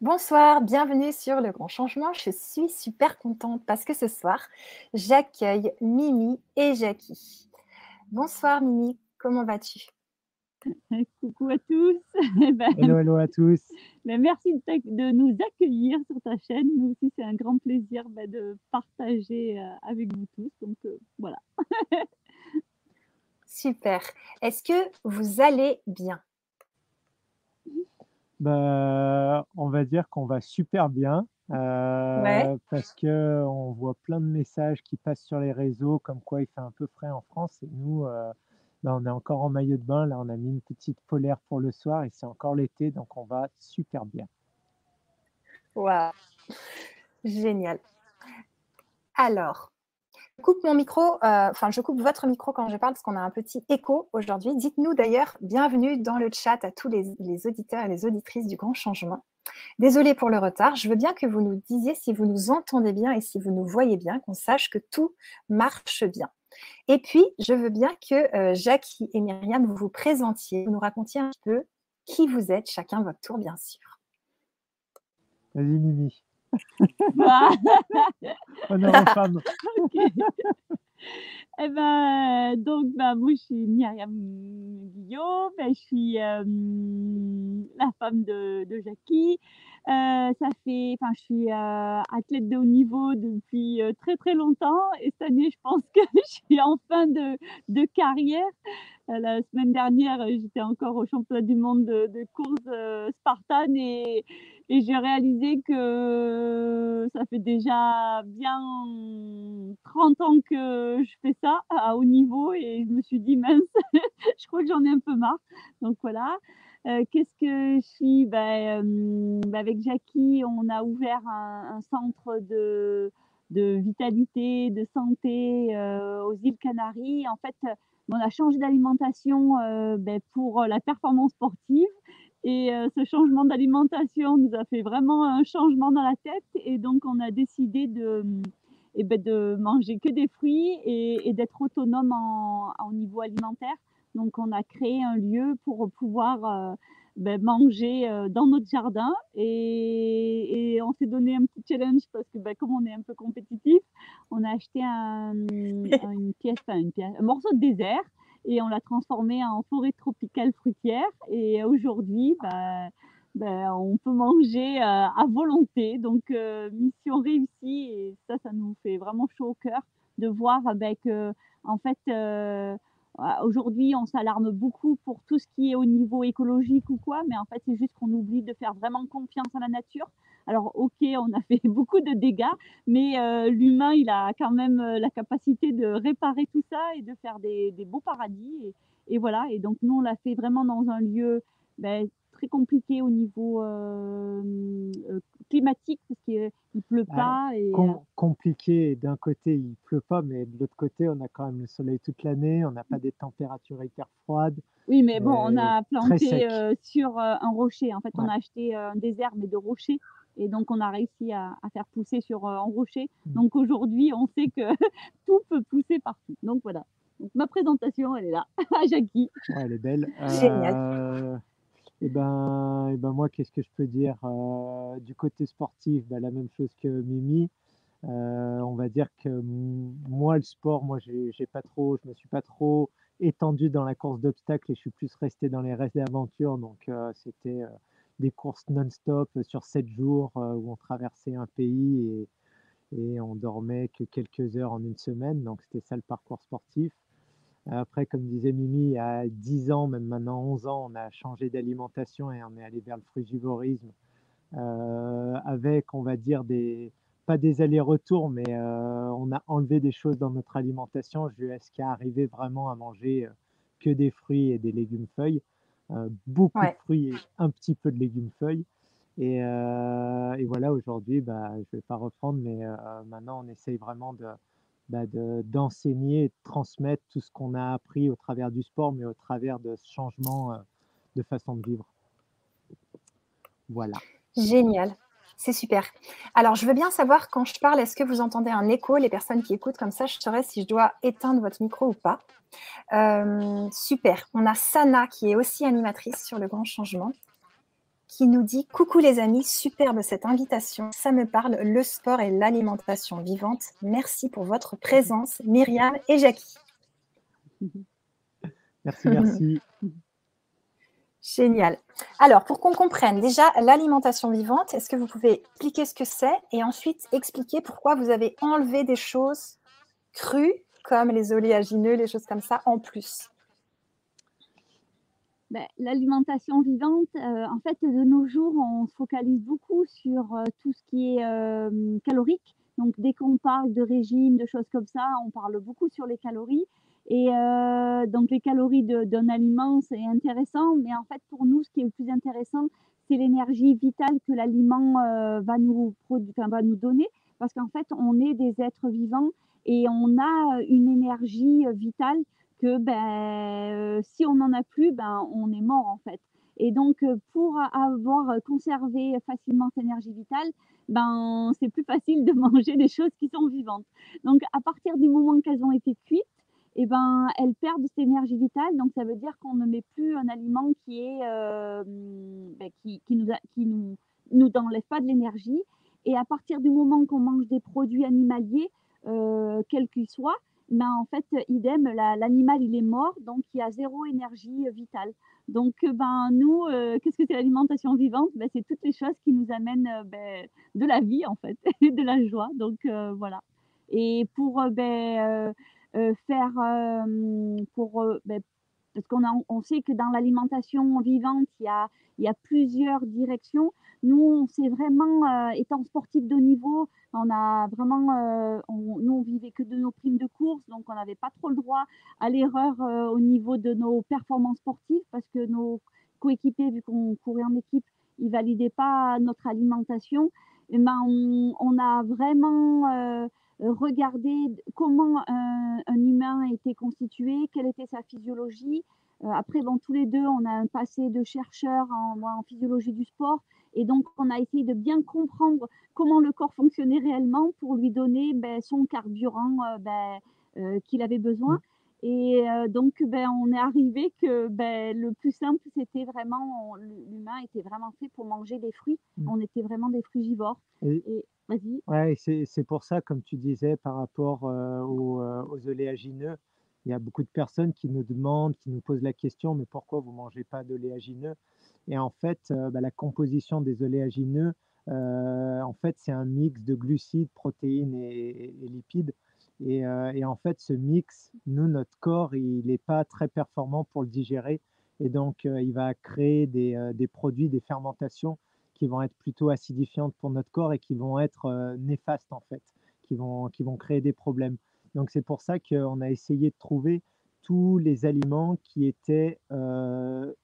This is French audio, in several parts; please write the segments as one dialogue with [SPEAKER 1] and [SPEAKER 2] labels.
[SPEAKER 1] Bonsoir, bienvenue sur Le Grand Changement. Je suis super contente parce que ce soir, j'accueille Mimi et Jackie. Bonsoir Mimi, comment vas-tu?
[SPEAKER 2] Coucou à tous.
[SPEAKER 3] Eh ben, hello, hello à tous.
[SPEAKER 2] Ben, merci de, nous accueillir sur ta chaîne. Nous aussi, c'est un grand plaisir ben, de partager euh, avec vous tous. Donc euh, voilà.
[SPEAKER 1] Super. Est-ce que vous allez bien?
[SPEAKER 3] Bah, On va dire qu'on va super bien. Euh, parce que on voit plein de messages qui passent sur les réseaux comme quoi il fait un peu frais en France et nous euh, bah, on est encore en maillot de bain là on a mis une petite polaire pour le soir et c'est encore l'été donc on va super bien.
[SPEAKER 1] Waouh, génial. Alors, coupe mon micro, euh, enfin je coupe votre micro quand je parle parce qu'on a un petit écho aujourd'hui. Dites-nous d'ailleurs bienvenue dans le chat à tous les, auditeurs et les auditrices du Grand Changement. Désolée pour le retard, je veux bien que vous nous disiez si vous nous entendez bien et si vous nous voyez bien, qu'on sache que tout marche bien. Et puis, je veux bien que euh, Jackie et Myriam, vous vous présentiez, vous nous racontiez un peu qui vous êtes, chacun votre tour, bien sûr.
[SPEAKER 3] Vas-y, Mimi. Mas não, não.
[SPEAKER 2] Eh ben, donc, ben, moi, je suis Myriam Guillaume, ben, je suis euh, la femme de, Jackie. Euh, ça fait, je suis euh, athlète de haut niveau depuis très très longtemps et cette année, je pense que je suis en fin de, carrière. la semaine dernière, j'étais encore au championnat du monde de, course Spartan et, et j'ai réalisé que ça fait déjà bien 30 ans que je fais ça à haut niveau et je me suis dit, mince, je crois que j'en ai un peu marre. Donc voilà. Euh, qu'est-ce que je suis ben, euh, ben, Avec Jackie, on a ouvert un, centre de, de, vitalité, de santé euh, aux îles Canaries. En fait, on a changé d'alimentation ben, pour la performance sportive et euh, ce changement d'alimentation nous a fait vraiment un changement dans la tête. Et donc, on a décidé de, eh ben, de manger que des fruits et, d'être autonome en, au niveau alimentaire. Donc, on a créé un lieu pour pouvoir euh, ben, manger euh, dans notre jardin. Et, et on s'est donné un petit challenge parce que, ben, comme on est un peu compétitif, on a acheté un, une pièce, une pièce, un morceau de désert et on l'a transformé en forêt tropicale fruitière. Et aujourd'hui, bah, bah, on peut manger euh, à volonté. Donc, euh, mission réussie et ça, ça nous fait vraiment chaud au cœur de voir euh, en fait, aujourd'hui, on s'alarme beaucoup pour tout ce qui est au niveau écologique ou quoi, mais en fait, c'est juste qu'on oublie de faire vraiment confiance à la nature. Alors, ok, on a fait beaucoup de dégâts, mais l'humain, il a quand même la capacité de réparer tout ça et de faire des, beaux paradis. Et, voilà, et donc nous, on l'a fait vraiment dans un lieu ben, très compliqué au niveau euh, climatique, parce qu'il ne pleut pas. Et,
[SPEAKER 3] compliqué, d'un côté, il ne pleut pas, mais de l'autre côté, on a quand même le soleil toute l'année, on n'a pas des températures hyper froides.
[SPEAKER 2] Oui, mais bon, on a planté sur un rocher. En fait, on a acheté un désert, mais de rochers. Et donc, on a réussi à, faire pousser sur euh, en rocher. Mmh. Donc, aujourd'hui, on sait que tout peut pousser partout. Donc, voilà. ma présentation, elle est là, à Jackie.
[SPEAKER 3] elle est belle. Génial. Euh, et ben, et ben moi, qu'est-ce que je peux dire euh, Du côté sportif, ben, la même chose que Mimi. on va dire que moi, le sport, moi, j'ai pas trop, je me suis pas trop étendu dans la course d'obstacles et je suis plus resté dans les restes d'aventure. Donc, c'était des courses non-stop sur sept jours euh, où on traversait un pays et, et on dormait que quelques heures en une semaine. Donc c'était ça le parcours sportif. Après, comme disait Mimi, à 10 ans, même maintenant 11 ans, on a changé d'alimentation et on est allé vers le frugivorisme euh, avec, on va dire, des, pas des allers-retours, mais euh, on a enlevé des choses dans notre alimentation jusqu'à arriver vraiment à manger que des fruits et des légumes feuilles. Euh, beaucoup de fruits et un petit peu de légumes feuilles. Et, euh, et voilà, aujourd'hui, bah, je ne vais pas reprendre, mais euh, maintenant, on essaye vraiment de, bah, d'enseigner de transmettre tout ce qu'on a appris au travers du sport, mais au travers de ce changement de façon de vivre. Voilà.
[SPEAKER 1] Génial. C'est super. Alors, je veux bien savoir quand je parle, est-ce que vous entendez un écho, les personnes qui écoutent comme ça, je saurais si je dois éteindre votre micro ou pas. Euh, super. On a Sana qui est aussi animatrice sur le grand changement. Qui nous dit Coucou les amis, superbe cette invitation. Ça me parle, le sport et l'alimentation vivante. Merci pour votre présence, Myriam et Jackie.
[SPEAKER 3] Merci, merci.
[SPEAKER 1] Génial. Alors, pour qu'on comprenne déjà l'alimentation vivante, est-ce que vous pouvez expliquer ce que c'est et ensuite expliquer pourquoi vous avez enlevé des choses crues comme les oléagineux, les choses comme ça en plus?
[SPEAKER 2] Ben, L'alimentation vivante, euh, en fait, de nos jours, on se focalise beaucoup sur euh, tout ce qui est euh, calorique. Donc, dès qu'on parle de régime, de choses comme ça, on parle beaucoup sur les calories. Et donc, les calories d'un aliment, c'est intéressant, mais en fait, pour nous, ce qui est le plus intéressant, c'est l'énergie vitale que l'aliment va, nous, va nous donner, parce qu'en fait, on est des êtres vivants et on a une énergie vitale que ben, si on n'en a plus, ben, on est mort en fait. Et donc, pour avoir conservé facilement cette énergie vitale, ben, c'est plus facile de manger des choses qui sont vivantes. Donc, à partir du moment qu'elles ont été cuites, eh ben, elles perdent cette énergie vitale. Donc, ça veut dire qu'on ne met plus un aliment qui est, ben, qui, qui, nous, qui nous, nous enlève pas de l'énergie. Et à partir du moment qu'on mange des produits animaliers, quels qu'ils soient, ben, en fait, idem, l'animal, il est mort, donc il y a zéro énergie euh, vitale. Donc, euh, ben, nous, euh, qu'est-ce que c'est l'alimentation vivante? Ben, C'est toutes les choses qui nous amènent ben, de la vie, en fait, de la joie. Donc, voilà. Et pour ben, faire, pour, ben, parce qu'on on sait que dans l'alimentation vivante, il y a, il y a plusieurs directions. Nous, on s'est vraiment, étant sportif de niveau, on a vraiment, euh, nous, on vivait que de nos primes de course, donc on n'avait pas trop le droit à l'erreur euh, au niveau de nos performances sportives parce que nos coéquipiers, vu qu'on courait en équipe, ils validaient pas notre alimentation. Et ben, on, a vraiment euh, regardé comment un, humain était constitué, quelle était sa physiologie. après, bon, tous les deux, on a un passé de chercheurs en, en physiologie du sport. Et donc, on a essayé de bien comprendre comment le corps fonctionnait réellement pour lui donner ben, son carburant euh, ben, euh, qu'il avait besoin. Mmh. Et euh, donc, ben, on est arrivé que ben, le plus simple, c'était vraiment, l'humain était vraiment fait pour manger des fruits. Mmh. On était vraiment des frugivores.
[SPEAKER 3] Et, Ouais, c'est pour ça, comme tu disais, par rapport aux, oléagineux, il y a beaucoup de personnes qui nous demandent, qui nous posent la question, mais pourquoi vous ne mangez pas d'oléagineux? Et en fait, bah, la composition des oléagineux, en fait, c'est un mix de glucides, protéines et, lipides. Et, en fait, ce mix, nous, notre corps, il n'est pas très performant pour le digérer. Et donc, il va créer des, produits, des fermentations qui vont être plutôt acidifiantes pour notre corps et qui vont être néfastes, en fait, qui vont, qui vont créer des problèmes. Donc, c'est pour ça qu'on a essayé de trouver tous les aliments qui étaient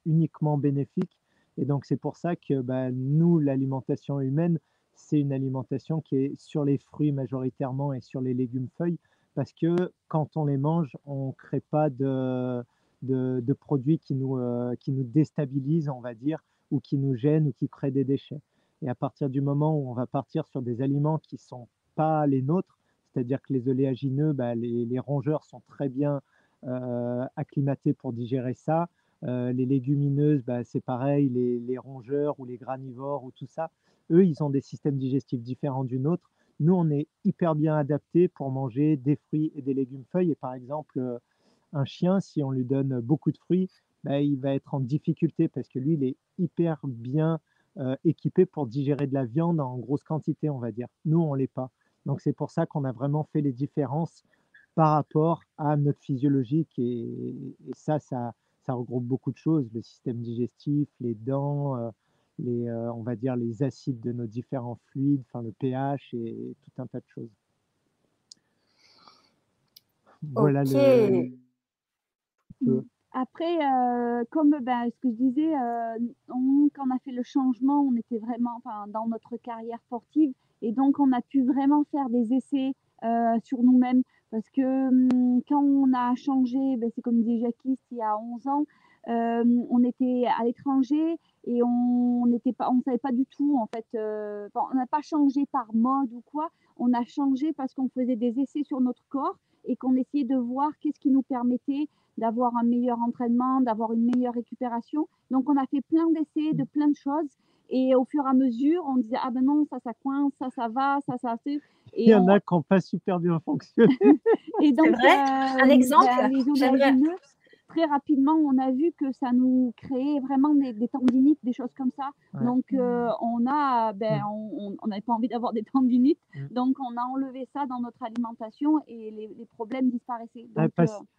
[SPEAKER 3] uniquement bénéfiques et donc, c'est pour ça que bah, nous, l'alimentation humaine, c'est une alimentation qui est sur les fruits majoritairement et sur les légumes feuilles, parce que quand on les mange, on ne crée pas de, de, produits qui nous, euh, qui nous déstabilisent, on va dire, ou qui nous gênent ou qui créent des déchets. Et à partir du moment où on va partir sur des aliments qui ne sont pas les nôtres, c'est-à-dire que les oléagineux, bah, les, les, rongeurs sont très bien euh, acclimatés pour digérer ça. Euh, les légumineuses, bah, c'est pareil, les, rongeurs ou les granivores ou tout ça, eux, ils ont des systèmes digestifs différents du nôtre. Nous, on est hyper bien adaptés pour manger des fruits et des légumes feuilles. Et par exemple, euh, un chien, si on lui donne beaucoup de fruits, bah, il va être en difficulté parce que lui, il est hyper bien euh, équipé pour digérer de la viande en grosse quantité, on va dire. Nous, on ne l'est pas. Donc c'est pour ça qu'on a vraiment fait les différences par rapport à notre physiologie. et ça, ça, ça regroupe beaucoup de choses, le système digestif, les dents, euh, les, euh, on va dire les acides de nos différents fluides, enfin le pH et, tout un tas de choses.
[SPEAKER 1] Voilà le,
[SPEAKER 2] Après, euh, comme ben, ce que je disais, on, quand on a fait le changement, on était vraiment dans notre carrière sportive et donc on a pu vraiment faire des essais sur nous-mêmes. Parce que hum, quand on a changé, ben, c'est comme disait Jackie, il y a 11 ans, euh, on était à l'étranger et on n'était pas, on savait pas du tout en fait. Euh, on n'a pas changé par mode ou quoi. On a changé parce qu'on faisait des essais sur notre corps et qu'on essayait de voir qu'est-ce qui nous permettait d'avoir un meilleur entraînement, d'avoir une meilleure récupération. Donc on a fait plein d'essais de plein de choses Et au fur et à mesure, on disait ah ben non, ça, ça coince, ça, ça va, ça, ça fait.
[SPEAKER 3] Il y en a qui n'ont pas super bien fonctionné.
[SPEAKER 1] et donc, vrai un exemple. Ben,
[SPEAKER 2] les très rapidement, on a vu que ça nous créait vraiment des, tendinites, des choses comme ça. Donc, euh, on a, ben, on n'avait pas envie d'avoir des tendinites, donc on a enlevé ça dans notre alimentation et les, problèmes disparaissaient. Donc,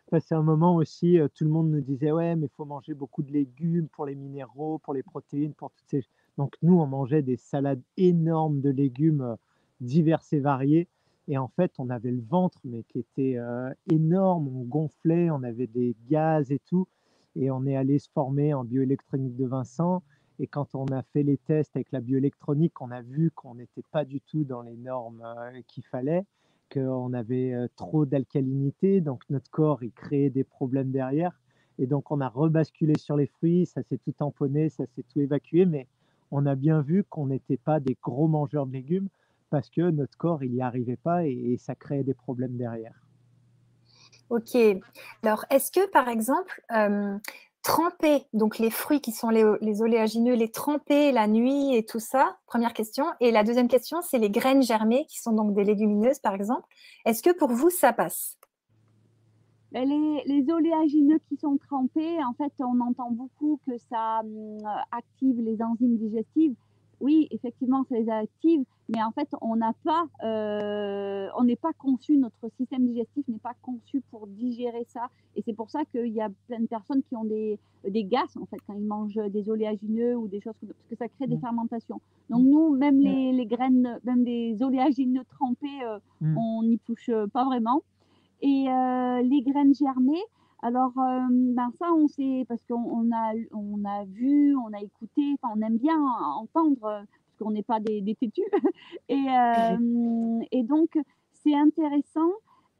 [SPEAKER 3] passé un moment aussi, euh, tout le monde nous disait ouais, mais il faut manger beaucoup de légumes pour les minéraux, pour les protéines, pour toutes ces. Donc nous, on mangeait des salades énormes de légumes euh, divers et variés. Et en fait, on avait le ventre, mais qui était euh, énorme, on gonflait, on avait des gaz et tout. Et on est allé se former en bioélectronique de Vincent. Et quand on a fait les tests avec la bioélectronique, on a vu qu'on n'était pas du tout dans les normes euh, qu'il fallait, qu'on avait euh, trop d'alcalinité, donc notre corps il créait des problèmes derrière. Et donc on a rebasculé sur les fruits, ça s'est tout tamponné, ça s'est tout évacué, mais on a bien vu qu'on n'était pas des gros mangeurs de légumes parce que notre corps, il n'y arrivait pas et, ça créait des problèmes derrière.
[SPEAKER 1] Ok. Alors, est-ce que, par exemple, euh, tremper donc les fruits qui sont les, oléagineux, les tremper la nuit et tout ça Première question. Et la deuxième question, c'est les graines germées qui sont donc des légumineuses, par exemple. Est-ce que pour vous, ça passe?
[SPEAKER 2] Ben, les, les, oléagineux qui sont trempés, en fait, on entend beaucoup que ça hum, active les enzymes digestives oui, effectivement, ça les active, mais en fait, on n'a pas, euh, on n'est pas conçu, notre système digestif n'est pas conçu pour digérer ça. Et c'est pour ça qu'il y a plein de personnes qui ont des, des gaz, en fait, quand ils mangent des oléagineux ou des choses comme ça, parce que ça crée des mmh. fermentations. Donc, nous, même les, les graines, même des oléagineux trempés, euh, mmh. on n'y touche pas vraiment. Et euh, les graines germées, alors, euh, ben ça, on sait, parce qu'on a, on a vu, on a écouté, enfin, on aime bien entendre, parce qu'on n'est pas des, des têtus. et, euh, et donc, c'est intéressant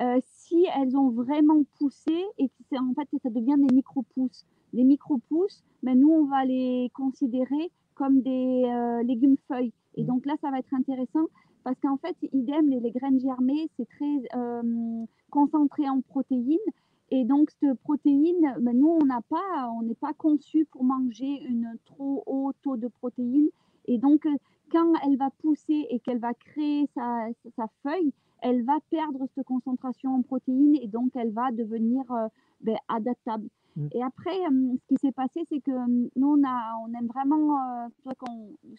[SPEAKER 2] euh, si elles ont vraiment poussé et que en fait, ça devient des micro-pousses. Les micro-pousses, ben, nous, on va les considérer comme des légumes feuilles. Et mmh. donc là, ça va être intéressant parce qu'en fait, idem, les, les graines germées, c'est très concentré en protéines. Et donc, cette protéine, ben, nous, on n'a pas, on n'est pas conçu pour manger une trop haut taux de protéines. Et donc, euh, quand elle va pousser et qu'elle va créer sa, sa, feuille, elle va perdre cette concentration en protéines et donc elle va devenir euh, ben, adaptable. Mmh. Et après, euh, ce qui s'est passé, c'est que nous, on, a, on aime vraiment,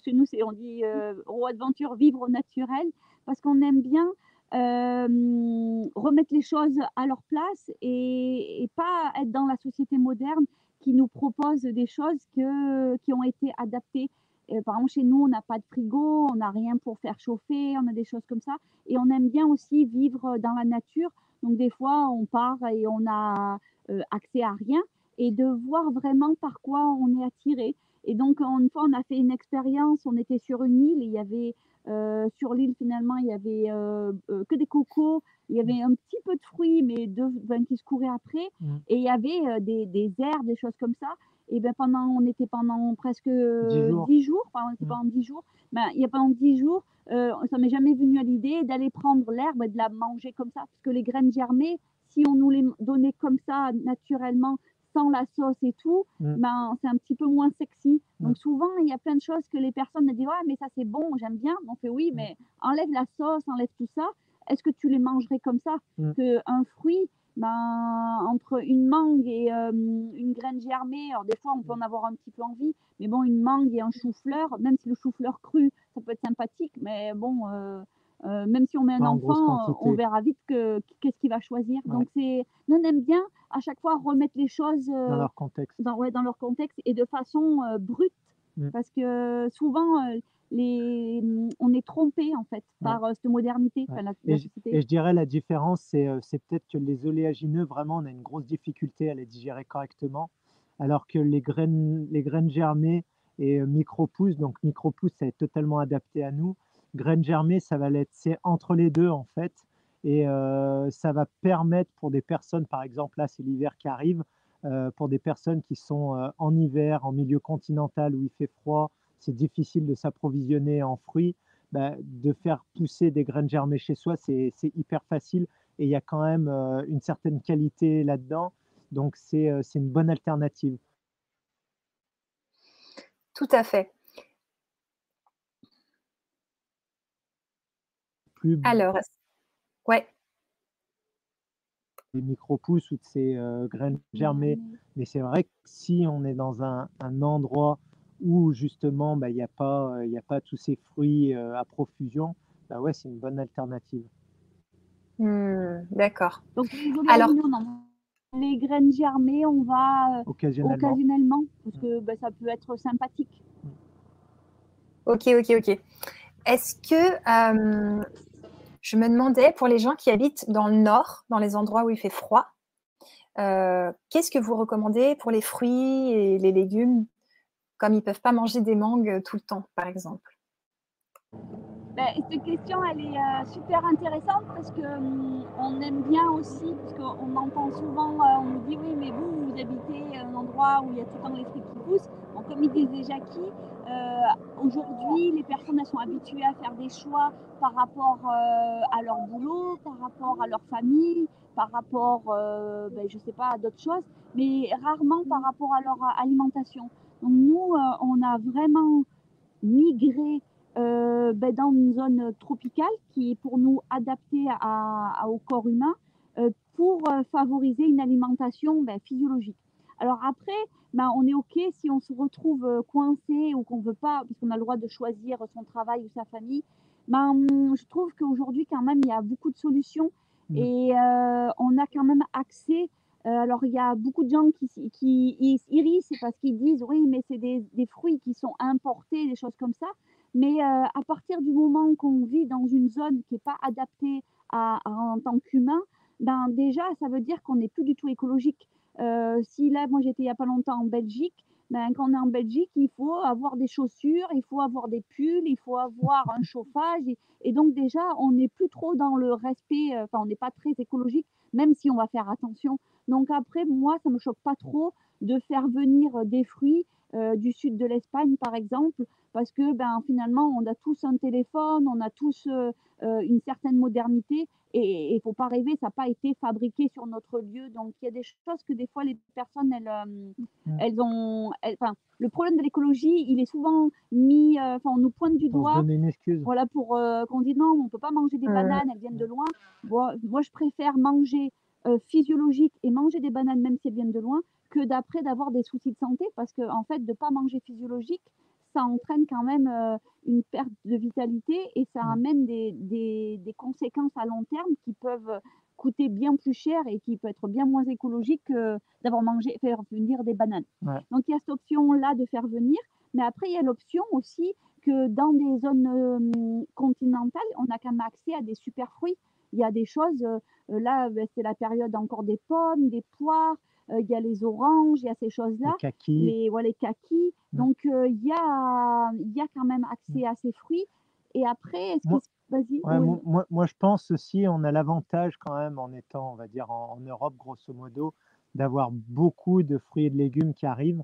[SPEAKER 2] chez nous, on dit au aventure vivre au naturel, parce qu'on aime bien euh, remettre les choses à leur place et, pas être dans la société moderne qui nous propose des choses que, qui ont été adaptées. Euh, par exemple, chez nous, on n'a pas de frigo, on n'a rien pour faire chauffer, on a des choses comme ça. Et on aime bien aussi vivre dans la nature. Donc, des fois, on part et on a euh, accès à rien et de voir vraiment par quoi on est attiré. Et donc, une fois, on a fait une expérience, on était sur une île et il y avait euh, sur l'île, finalement, il y avait euh, euh, que des cocos. Il y avait un petit peu de fruits, mais deux vins qui se couraient après. Mmh. Et il y avait des, des herbes, des choses comme ça. Et ben pendant, on était pendant presque 10 jours. 10 jours pendant, mmh. pendant 10 jours. Ben, il y a pendant 10 jours, ça m'est jamais venu à l'idée d'aller prendre l'herbe et de la manger comme ça. Parce que les graines germées, si on nous les donnait comme ça naturellement, sans la sauce et tout, mm. ben, c'est un petit peu moins sexy. Mm. Donc souvent, il y a plein de choses que les personnes me disent, ouais, mais ça c'est bon, j'aime bien. On fait oui, mm. mais enlève la sauce, enlève tout ça. Est-ce que tu les mangerais comme ça que Un fruit, ben, entre une mangue et euh, une graine germée, alors des fois on peut en avoir un petit peu envie, mais bon, une mangue et un chou-fleur, même si le chou-fleur cru, ça peut être sympathique, mais bon, euh, euh, même si on met un enfant, on verra vite qu'est-ce qu'il va choisir. Donc c'est, on aime bien à chaque fois remettre les choses
[SPEAKER 3] dans leur contexte,
[SPEAKER 2] dans, ouais, dans leur contexte et de façon brute, mmh. parce que souvent les, on est trompé en fait par cette modernité.
[SPEAKER 3] et, je dirais la différence, c'est, c'est peut-être que les oléagineux vraiment on a une grosse difficulté à les digérer correctement, alors que les graines, les graines germées et micro-pousses, donc micro-pousses, ça est totalement adapté à nous graines germées, ça va l'être, c'est entre les deux en fait. Et euh, ça va permettre pour des personnes, par exemple, là c'est l'hiver qui arrive, euh, pour des personnes qui sont euh, en hiver, en milieu continental où il fait froid, c'est difficile de s'approvisionner en fruits, bah, de faire pousser des graines germées chez soi, c'est hyper facile et il y a quand même une certaine qualité là-dedans. Donc c'est une bonne alternative.
[SPEAKER 1] Tout à fait. Alors, ouais.
[SPEAKER 3] des micro-pousses ou de ces euh, graines germées. Mais c'est vrai que si on est dans un, un endroit où justement bah, il n'y a, pas, euh, il y a pas tous ces fruits euh, à profusion, bah ouais, c'est une bonne alternative.
[SPEAKER 1] Hmm, D'accord.
[SPEAKER 2] Donc, les
[SPEAKER 1] Alors-
[SPEAKER 2] oléagineux, non. Les graines germées, on va euh,
[SPEAKER 3] Occasionnellement.
[SPEAKER 2] occasionnellement, parce que bah, ça peut être sympathique.
[SPEAKER 1] Ok, ok, ok. Est-ce que euh, je me demandais pour les gens qui habitent dans le nord, dans les endroits où il fait froid, euh, qu'est-ce que vous recommandez pour les fruits et les légumes, comme ils ne peuvent pas manger des mangues tout le temps, par exemple?
[SPEAKER 2] Ben, cette question, elle est euh, super intéressante parce que hum, on aime bien aussi, parce qu'on entend souvent, euh, on nous dit oui, mais vous, vous habitez un endroit où il y a tout le temps les fruits qui poussent. Comme il disait Jackie, euh, aujourd'hui, les personnes sont habituées à faire des choix par rapport euh, à leur boulot, par rapport à leur famille, par rapport, euh, ben, sais pas, à d'autres choses, mais rarement par rapport à leur alimentation. Donc nous, euh, on a vraiment migré euh, ben, dans une zone tropicale qui est pour nous adaptée au corps humain euh, pour euh, favoriser une alimentation ben, physiologique. Alors après, ben, on est OK si on se retrouve euh, coincé ou qu'on veut pas, parce qu'on a le droit de choisir son travail ou sa famille. Ben, hum, je trouve qu'aujourd'hui, quand même, il y a beaucoup de solutions
[SPEAKER 3] Mm.
[SPEAKER 2] et euh, on a quand même accès. euh, alors, il y a beaucoup de gens qui, qui ils s'irrissent parce qu'ils disent oui, mais c'est des, des fruits qui sont importés, des choses comme ça. Mais euh, à partir du moment qu'on vit dans une zone qui n'est pas adaptée à, à- en tant qu'humain, ben déjà, ça veut dire qu'on n'est plus du tout écologique. Euh, si là, moi j'étais il n'y a pas longtemps en Belgique, ben, quand on est en Belgique, il faut avoir des chaussures, il faut avoir des pulls, il faut avoir un chauffage. Et, et donc déjà, on n'est plus trop dans le respect, euh, enfin on n'est pas très écologique, même si on va faire attention. Donc après, moi, ça ne me choque pas trop de faire venir euh, des fruits euh, du sud de l'Espagne, par exemple, parce que ben, finalement, on a tous un téléphone, on a tous euh, une certaine modernité, et il ne faut pas rêver, ça n'a pas été fabriqué sur notre lieu. Donc, il y a des choses que des fois, les personnes, elles, euh,
[SPEAKER 3] Mm.
[SPEAKER 2] elles ont... elles- le problème de l'écologie, il est souvent mis... euh, Enfin, on nous pointe du
[SPEAKER 3] Pour
[SPEAKER 2] doigt
[SPEAKER 3] une excuse.
[SPEAKER 2] voilà, pour euh, qu'on dise non, on ne peut pas manger des bananes, elles viennent de loin. Bon, moi, je préfère manger euh, physiologique et manger des bananes, même si elles viennent de loin, que d'après d'avoir des soucis de santé, parce que en fait, de ne pas manger physiologique, ça entraîne quand même euh, une perte de vitalité et ça
[SPEAKER 3] Mm.
[SPEAKER 2] amène des, des, des conséquences à long terme qui peuvent coûter bien plus cher et qui peut être bien moins écologique que d'avoir mangé, faire venir des bananes.
[SPEAKER 3] Ouais.
[SPEAKER 2] Donc il y a cette option-là de faire venir, mais après il y a l'option aussi que dans des zones euh, continentales, on a quand même accès à des super fruits. Il y a des choses, euh, euh, là ben, c'est la période encore des pommes, des poires, euh, il y a les oranges, il y a ces choses-là
[SPEAKER 3] Les kakis.
[SPEAKER 2] les, ouais, les kakis. Donc, euh, il y, a, il y a quand même accès à ces fruits. Et après, est-ce que... Vas-y.
[SPEAKER 3] Ouais,
[SPEAKER 2] oui.
[SPEAKER 3] mo- moi, moi, je pense aussi, on a l'avantage quand même en étant, on va dire, en, en Europe, grosso modo, d'avoir beaucoup de fruits et de légumes qui arrivent.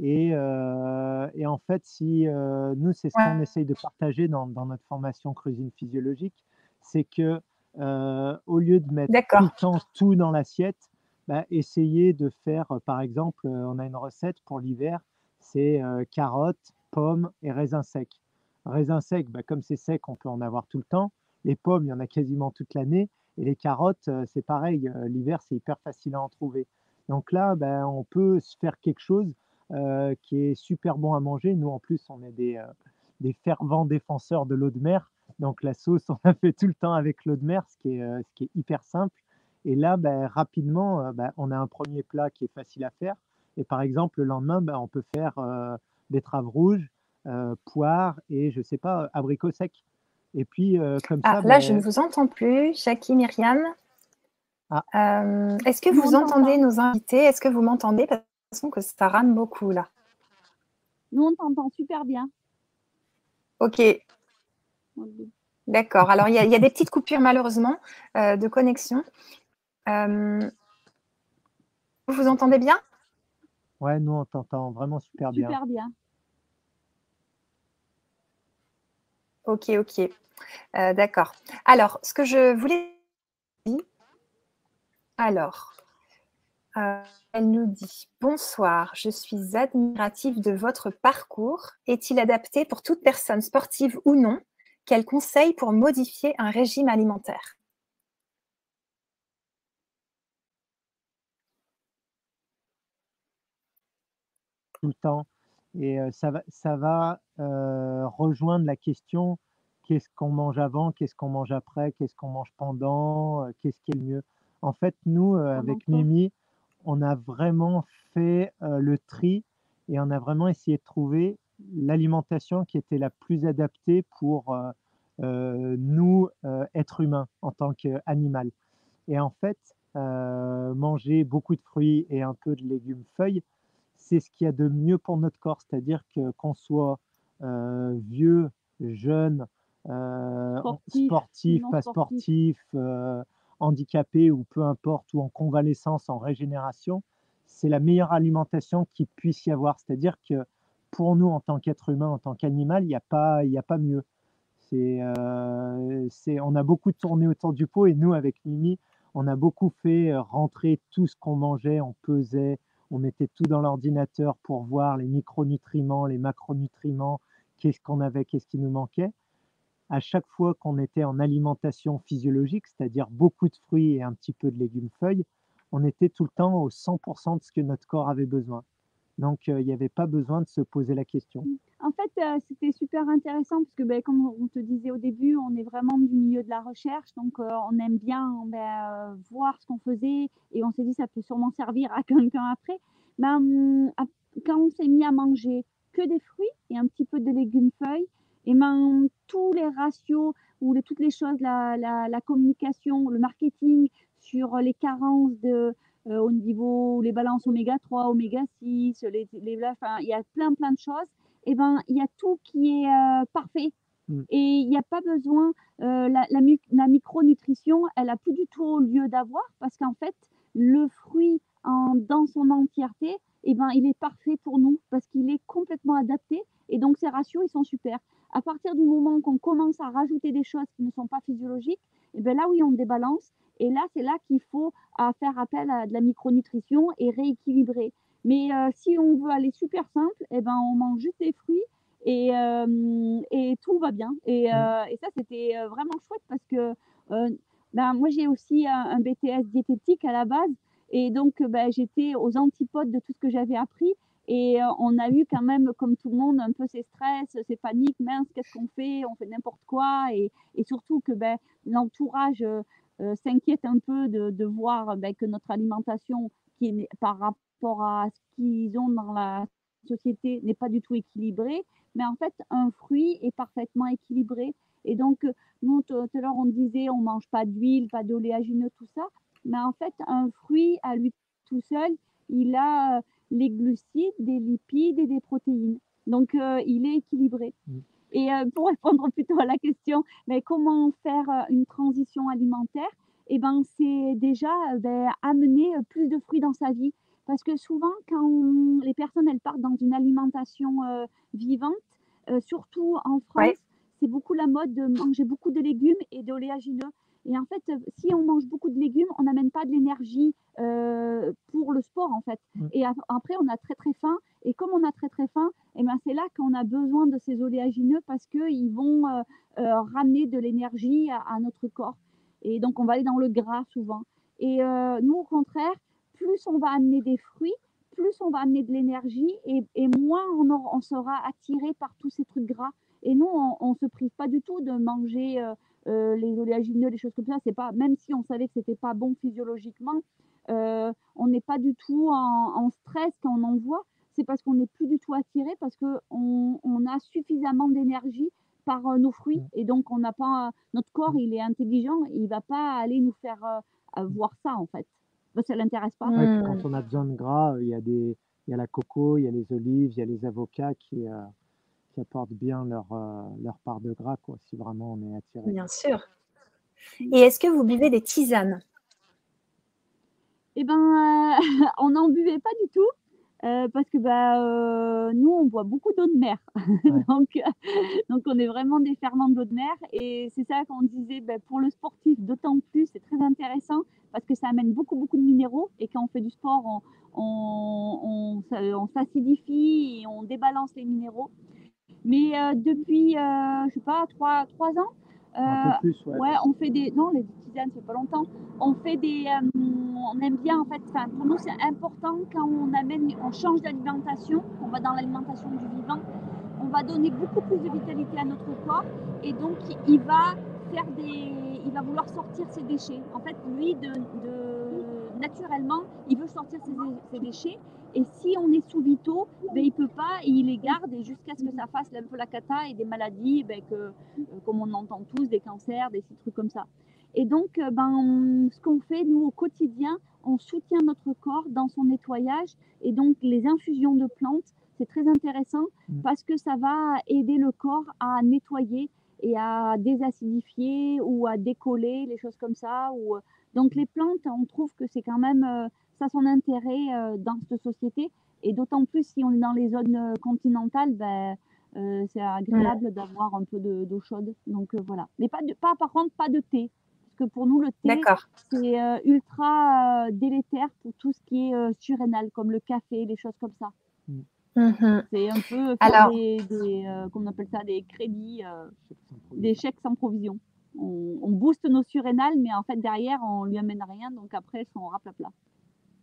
[SPEAKER 3] Et, euh, et en fait, si euh, nous, c'est ce
[SPEAKER 1] Ouais.
[SPEAKER 3] qu'on essaye de partager dans, dans notre formation cuisine physiologique, c'est que euh, au lieu de mettre tout
[SPEAKER 1] D'accord.
[SPEAKER 3] le temps tout dans l'assiette, bah, essayer de faire, euh, par exemple, euh, on a une recette pour l'hiver, c'est euh, carottes, pommes et raisins secs. Raisins secs, bah, comme c'est sec, on peut en avoir tout le temps. Les pommes, il y en a quasiment toute l'année. Et les carottes, euh, c'est pareil. L'hiver, c'est hyper facile à en trouver. Donc là, ben, on peut se faire quelque chose qui est super bon à manger. Nous, en plus, on est des, des fervents défenseurs de l'eau de mer. Donc la sauce, on la fait tout le temps avec l'eau de mer, ce qui est, euh, ce qui est hyper simple. Et là, ben, rapidement, euh, ben, on a un premier plat qui est facile à faire. Et par exemple, le lendemain, ben, on peut faire euh, betterave rouge, euh, poire et, je sais pas, abricot sec. Et puis, euh, comme
[SPEAKER 1] Ah,
[SPEAKER 3] ça,
[SPEAKER 1] là,
[SPEAKER 3] ben,
[SPEAKER 1] je ne vous entends plus. Jackie, Myriam.
[SPEAKER 3] Ah.
[SPEAKER 1] Euh, Est-ce que vous entendez nos invités? Est-ce que vous m'entendez? Parce que ça rame beaucoup là.
[SPEAKER 2] Nous, on t'entend super bien.
[SPEAKER 1] Ok, d'accord. Alors, il y, a- il y a des petites coupures malheureusement euh, de connexion. Euh, vous vous entendez bien?
[SPEAKER 3] Ouais, nous, on t'entend vraiment super bien.
[SPEAKER 2] Super bien.
[SPEAKER 1] Ok, ok. Euh, D'accord. Alors, ce que je voulais dire, alors, euh, elle nous dit Bonsoir, je suis admirative de votre parcours. Est-il adapté pour toute personne sportive ou non? Quels conseils pour modifier un régime alimentaire?
[SPEAKER 3] Tout le temps. Et ça va, ça va rejoindre la question qu'est-ce qu'on mange avant, qu'est-ce qu'on mange après, qu'est-ce qu'on mange pendant, qu'est-ce qui est le mieux? En fait, nous, avec Mimi, on a vraiment fait le tri et on a vraiment essayé de trouver l'alimentation qui était la plus adaptée pour nous, êtres humains, en tant qu'animal. Et en fait, manger beaucoup de fruits et un peu de légumes feuilles, c'est ce qu'il y a de mieux pour notre corps. C'est-à-dire que qu'on soit vieux, jeune, sportif, pas sportif, handicapé ou peu importe, ou en convalescence, en régénération, c'est la meilleure alimentation qu'il puisse y avoir. C'est-à-dire que pour nous, en tant qu'être humain, en tant qu'animal, il n'y a, pas, a pas mieux. Euh, on a beaucoup tourné autour du pot et nous, avec Mimi, on a beaucoup fait euh, rentrer tout ce qu'on mangeait, on pesait, on mettait tout dans l'ordinateur pour voir les micronutriments, les macronutriments, qu'est-ce qu'on avait, qu'est-ce qui nous manquait. À chaque fois qu'on était en alimentation physiologique, c'est-à-dire beaucoup de fruits et un petit peu de légumes feuilles, on était tout le temps au 100% de ce que notre corps avait besoin. Donc, il n'y avait pas besoin de se poser la question.
[SPEAKER 2] En fait, c'était super intéressant parce que, ben, comme on te disait au début, on est vraiment du milieu de la recherche. Donc, on aime bien ben, voir ce qu'on faisait et on s'est dit ça peut sûrement servir à quelqu'un après. Ben, mmh, quand on s'est mis à manger que des fruits et un petit peu de légumes feuilles, et tous les ratios ou toutes les choses, la, communication, le marketing, sur les carences de, euh, au niveau les balances oméga 3, oméga 6, les, les, enfin, il y a plein plein de choses. Eh ben il y a tout qui est euh, parfait. Mm. Et il n'y a pas besoin, euh, la, la, la, micronutrition, elle a plus du tout lieu d'avoir parce qu'en fait, le fruit en, dans son entièreté, et eh ben, il est parfait pour nous parce qu'il est complètement adapté et donc ces ratios, ils sont super. À partir du moment qu'on commence à rajouter des choses qui ne sont pas physiologiques, et eh ben là oui, on débalance et là, c'est là qu'il faut euh, faire appel à de la micronutrition et rééquilibrer. Mais euh, si on veut aller super simple, eh ben, on mange juste des fruits et, euh, et tout va bien. Et, mmh. et ça, c'était vraiment chouette parce que ben, moi, j'ai aussi un, BTS diététique à la base. Et donc, ben, j'étais aux antipodes de tout ce que j'avais appris. Et on a eu quand même, comme tout le monde, un peu ces stress, ces paniques, mince, qu'est-ce qu'on fait? On fait n'importe quoi. Et, surtout que ben, l'entourage euh, s'inquiète un peu de, voir ben, que notre alimentation, qui par rapport à ce qu'ils ont dans la société, n'est pas du tout équilibrée. Mais en fait, un fruit est parfaitement équilibré. Et donc, nous, tout à l'heure, on disait, on mange pas d'huile, pas d'oléagineux, tout ça. Mais en fait, un fruit, à lui tout seul, il a euh, les glucides, des lipides et des protéines. Donc, euh, il est équilibré. Mmh. Et euh, pour répondre plutôt à la question, mais comment faire euh, une transition alimentaire? Eh ben, c'est déjà ben, amener plus de fruits dans sa vie. Parce que souvent, quand les personnes elles partent dans une alimentation vivante, surtout en France, c'est beaucoup la mode de manger beaucoup de légumes et d'oléagineux. Et en fait, si on mange beaucoup de légumes, on n'amène pas de l'énergie euh, pour le sport, en fait. Mmh. Et après, on a très très faim. Et comme on a très très faim, et eh ben, c'est là qu'on a besoin de ces oléagineux parce qu'ils vont euh, euh, ramener de l'énergie à, notre corps. Et donc, on va aller dans le gras souvent. Et nous, au contraire, plus on va amener des fruits, plus on va amener de l'énergie et, et, moins on, on, sera attiré par tous ces trucs gras. Et nous, on ne se prive pas du tout de manger euh, les oléagineux, les choses comme ça, c'est pas, même si on savait que c'était pas bon physiologiquement, euh, on n'est pas du tout en, stress quand on en voit. C'est parce qu'on n'est plus du tout attiré, parce qu'on on a suffisamment d'énergie par euh, nos fruits. Et donc, on n'a pas, notre corps, il est intelligent, il va pas aller nous faire voir ça, en fait. Ça ça l'intéresse pas.
[SPEAKER 3] quand on a besoin de gras, il y a des, il y a la coco, il y a les olives, il y a les avocats qui, qui apportent bien leur, euh, leur part de gras, quoi, si vraiment on est attiré.
[SPEAKER 1] Bien sûr. Et est-ce que vous buvez des tisanes?
[SPEAKER 2] Eh ben, euh, on n'en buvait pas du tout. Euh, parce que bah, nous, on boit beaucoup d'eau de mer. donc, donc, on est vraiment des ferments d'eau de mer. Et c'est ça qu'on disait, bah, pour le sportif, d'autant plus, c'est très intéressant parce que ça amène beaucoup, beaucoup de minéraux. Et quand on fait du sport, on, on, on, on s'acidifie et on débalance les minéraux. Mais depuis, je sais pas, trois, trois ans,
[SPEAKER 3] Un peu plus, ouais.
[SPEAKER 2] ouais, on fait des. Non, les tisanes, c'est pas longtemps. On fait des. on aime bien, en fait. Pour nous, c'est important quand on amène, on change d'alimentation, on va dans l'alimentation du vivant, on va donner beaucoup plus de vitalité à notre corps. Et donc, il va faire des. Il va vouloir sortir ses déchets. En fait, lui, de, de- naturellement, il veut sortir ses, ses déchets. Et si on est sous vito, ben, il peut pas et il les garde jusqu'à ce que ça fasse un peu la cata et des maladies, ben, que, euh, comme on entend tous, des cancers, des petits trucs comme ça. Et donc, euh, ben, ce qu'on fait, nous, au quotidien, on soutient notre corps dans son nettoyage. Et donc, les infusions de plantes, c'est très intéressant
[SPEAKER 3] Mm.
[SPEAKER 2] parce que ça va aider le corps à nettoyer et à désacidifier ou à décoller, les choses comme ça. Ou... Donc, les plantes, on trouve que c'est quand même, euh, ça a son intérêt euh, dans cette société. Et d'autant plus si on est dans les zones euh, continentales, ben, euh, c'est agréable d'avoir un peu de- d'eau chaude. Donc, euh, voilà. Mais pas, de, pas, par contre, pas de thé. Parce que pour nous, le thé, c'est euh, ultra euh, délétère pour tout ce qui est euh, surrénal, comme le café, les choses comme ça.
[SPEAKER 1] Mhm.
[SPEAKER 2] C'est un peu faire
[SPEAKER 1] Alors-
[SPEAKER 2] des, des, euh, comment on appelle ça, des crédits, euh,
[SPEAKER 3] des
[SPEAKER 2] chèques sans provision. On, on booste nos surrénales, mais en fait, derrière, on lui amène rien. Donc après, on raplapla.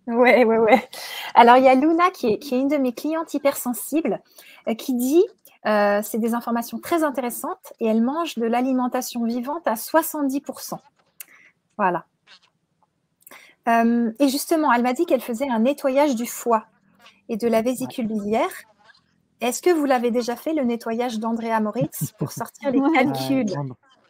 [SPEAKER 1] Ouais, ouais, ouais. Alors, il y a Luna qui est, qui est une de mes clientes hypersensibles euh, qui dit euh, c'est des informations très intéressantes et elle mange de l'alimentation vivante à 70%. Voilà. Euh, et justement, elle m'a dit qu'elle faisait un nettoyage du foie et de la vésicule biliaire. Est-ce que vous l'avez déjà fait, le nettoyage d'Andrea Moritz, pour sortir les calculs?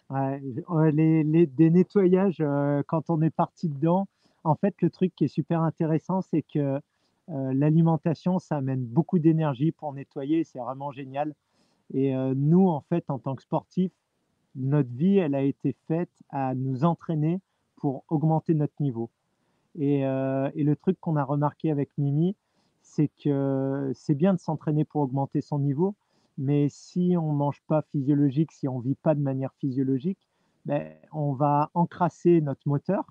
[SPEAKER 3] Les, des nettoyages, euh, quand on est parti dedans, en fait, le truc qui est super intéressant, c'est que euh, l'alimentation, ça amène beaucoup d'énergie pour nettoyer, c'est vraiment génial. Et euh, nous, en fait, en tant que sportifs, notre vie, elle a été faite à nous entraîner pour augmenter notre niveau. Et, et le truc qu'on a remarqué avec Mimi, c'est que c'est bien de s'entraîner pour augmenter son niveau, mais si on ne mange pas physiologique, si on ne vit pas de manière physiologique, ben, on va encrasser notre moteur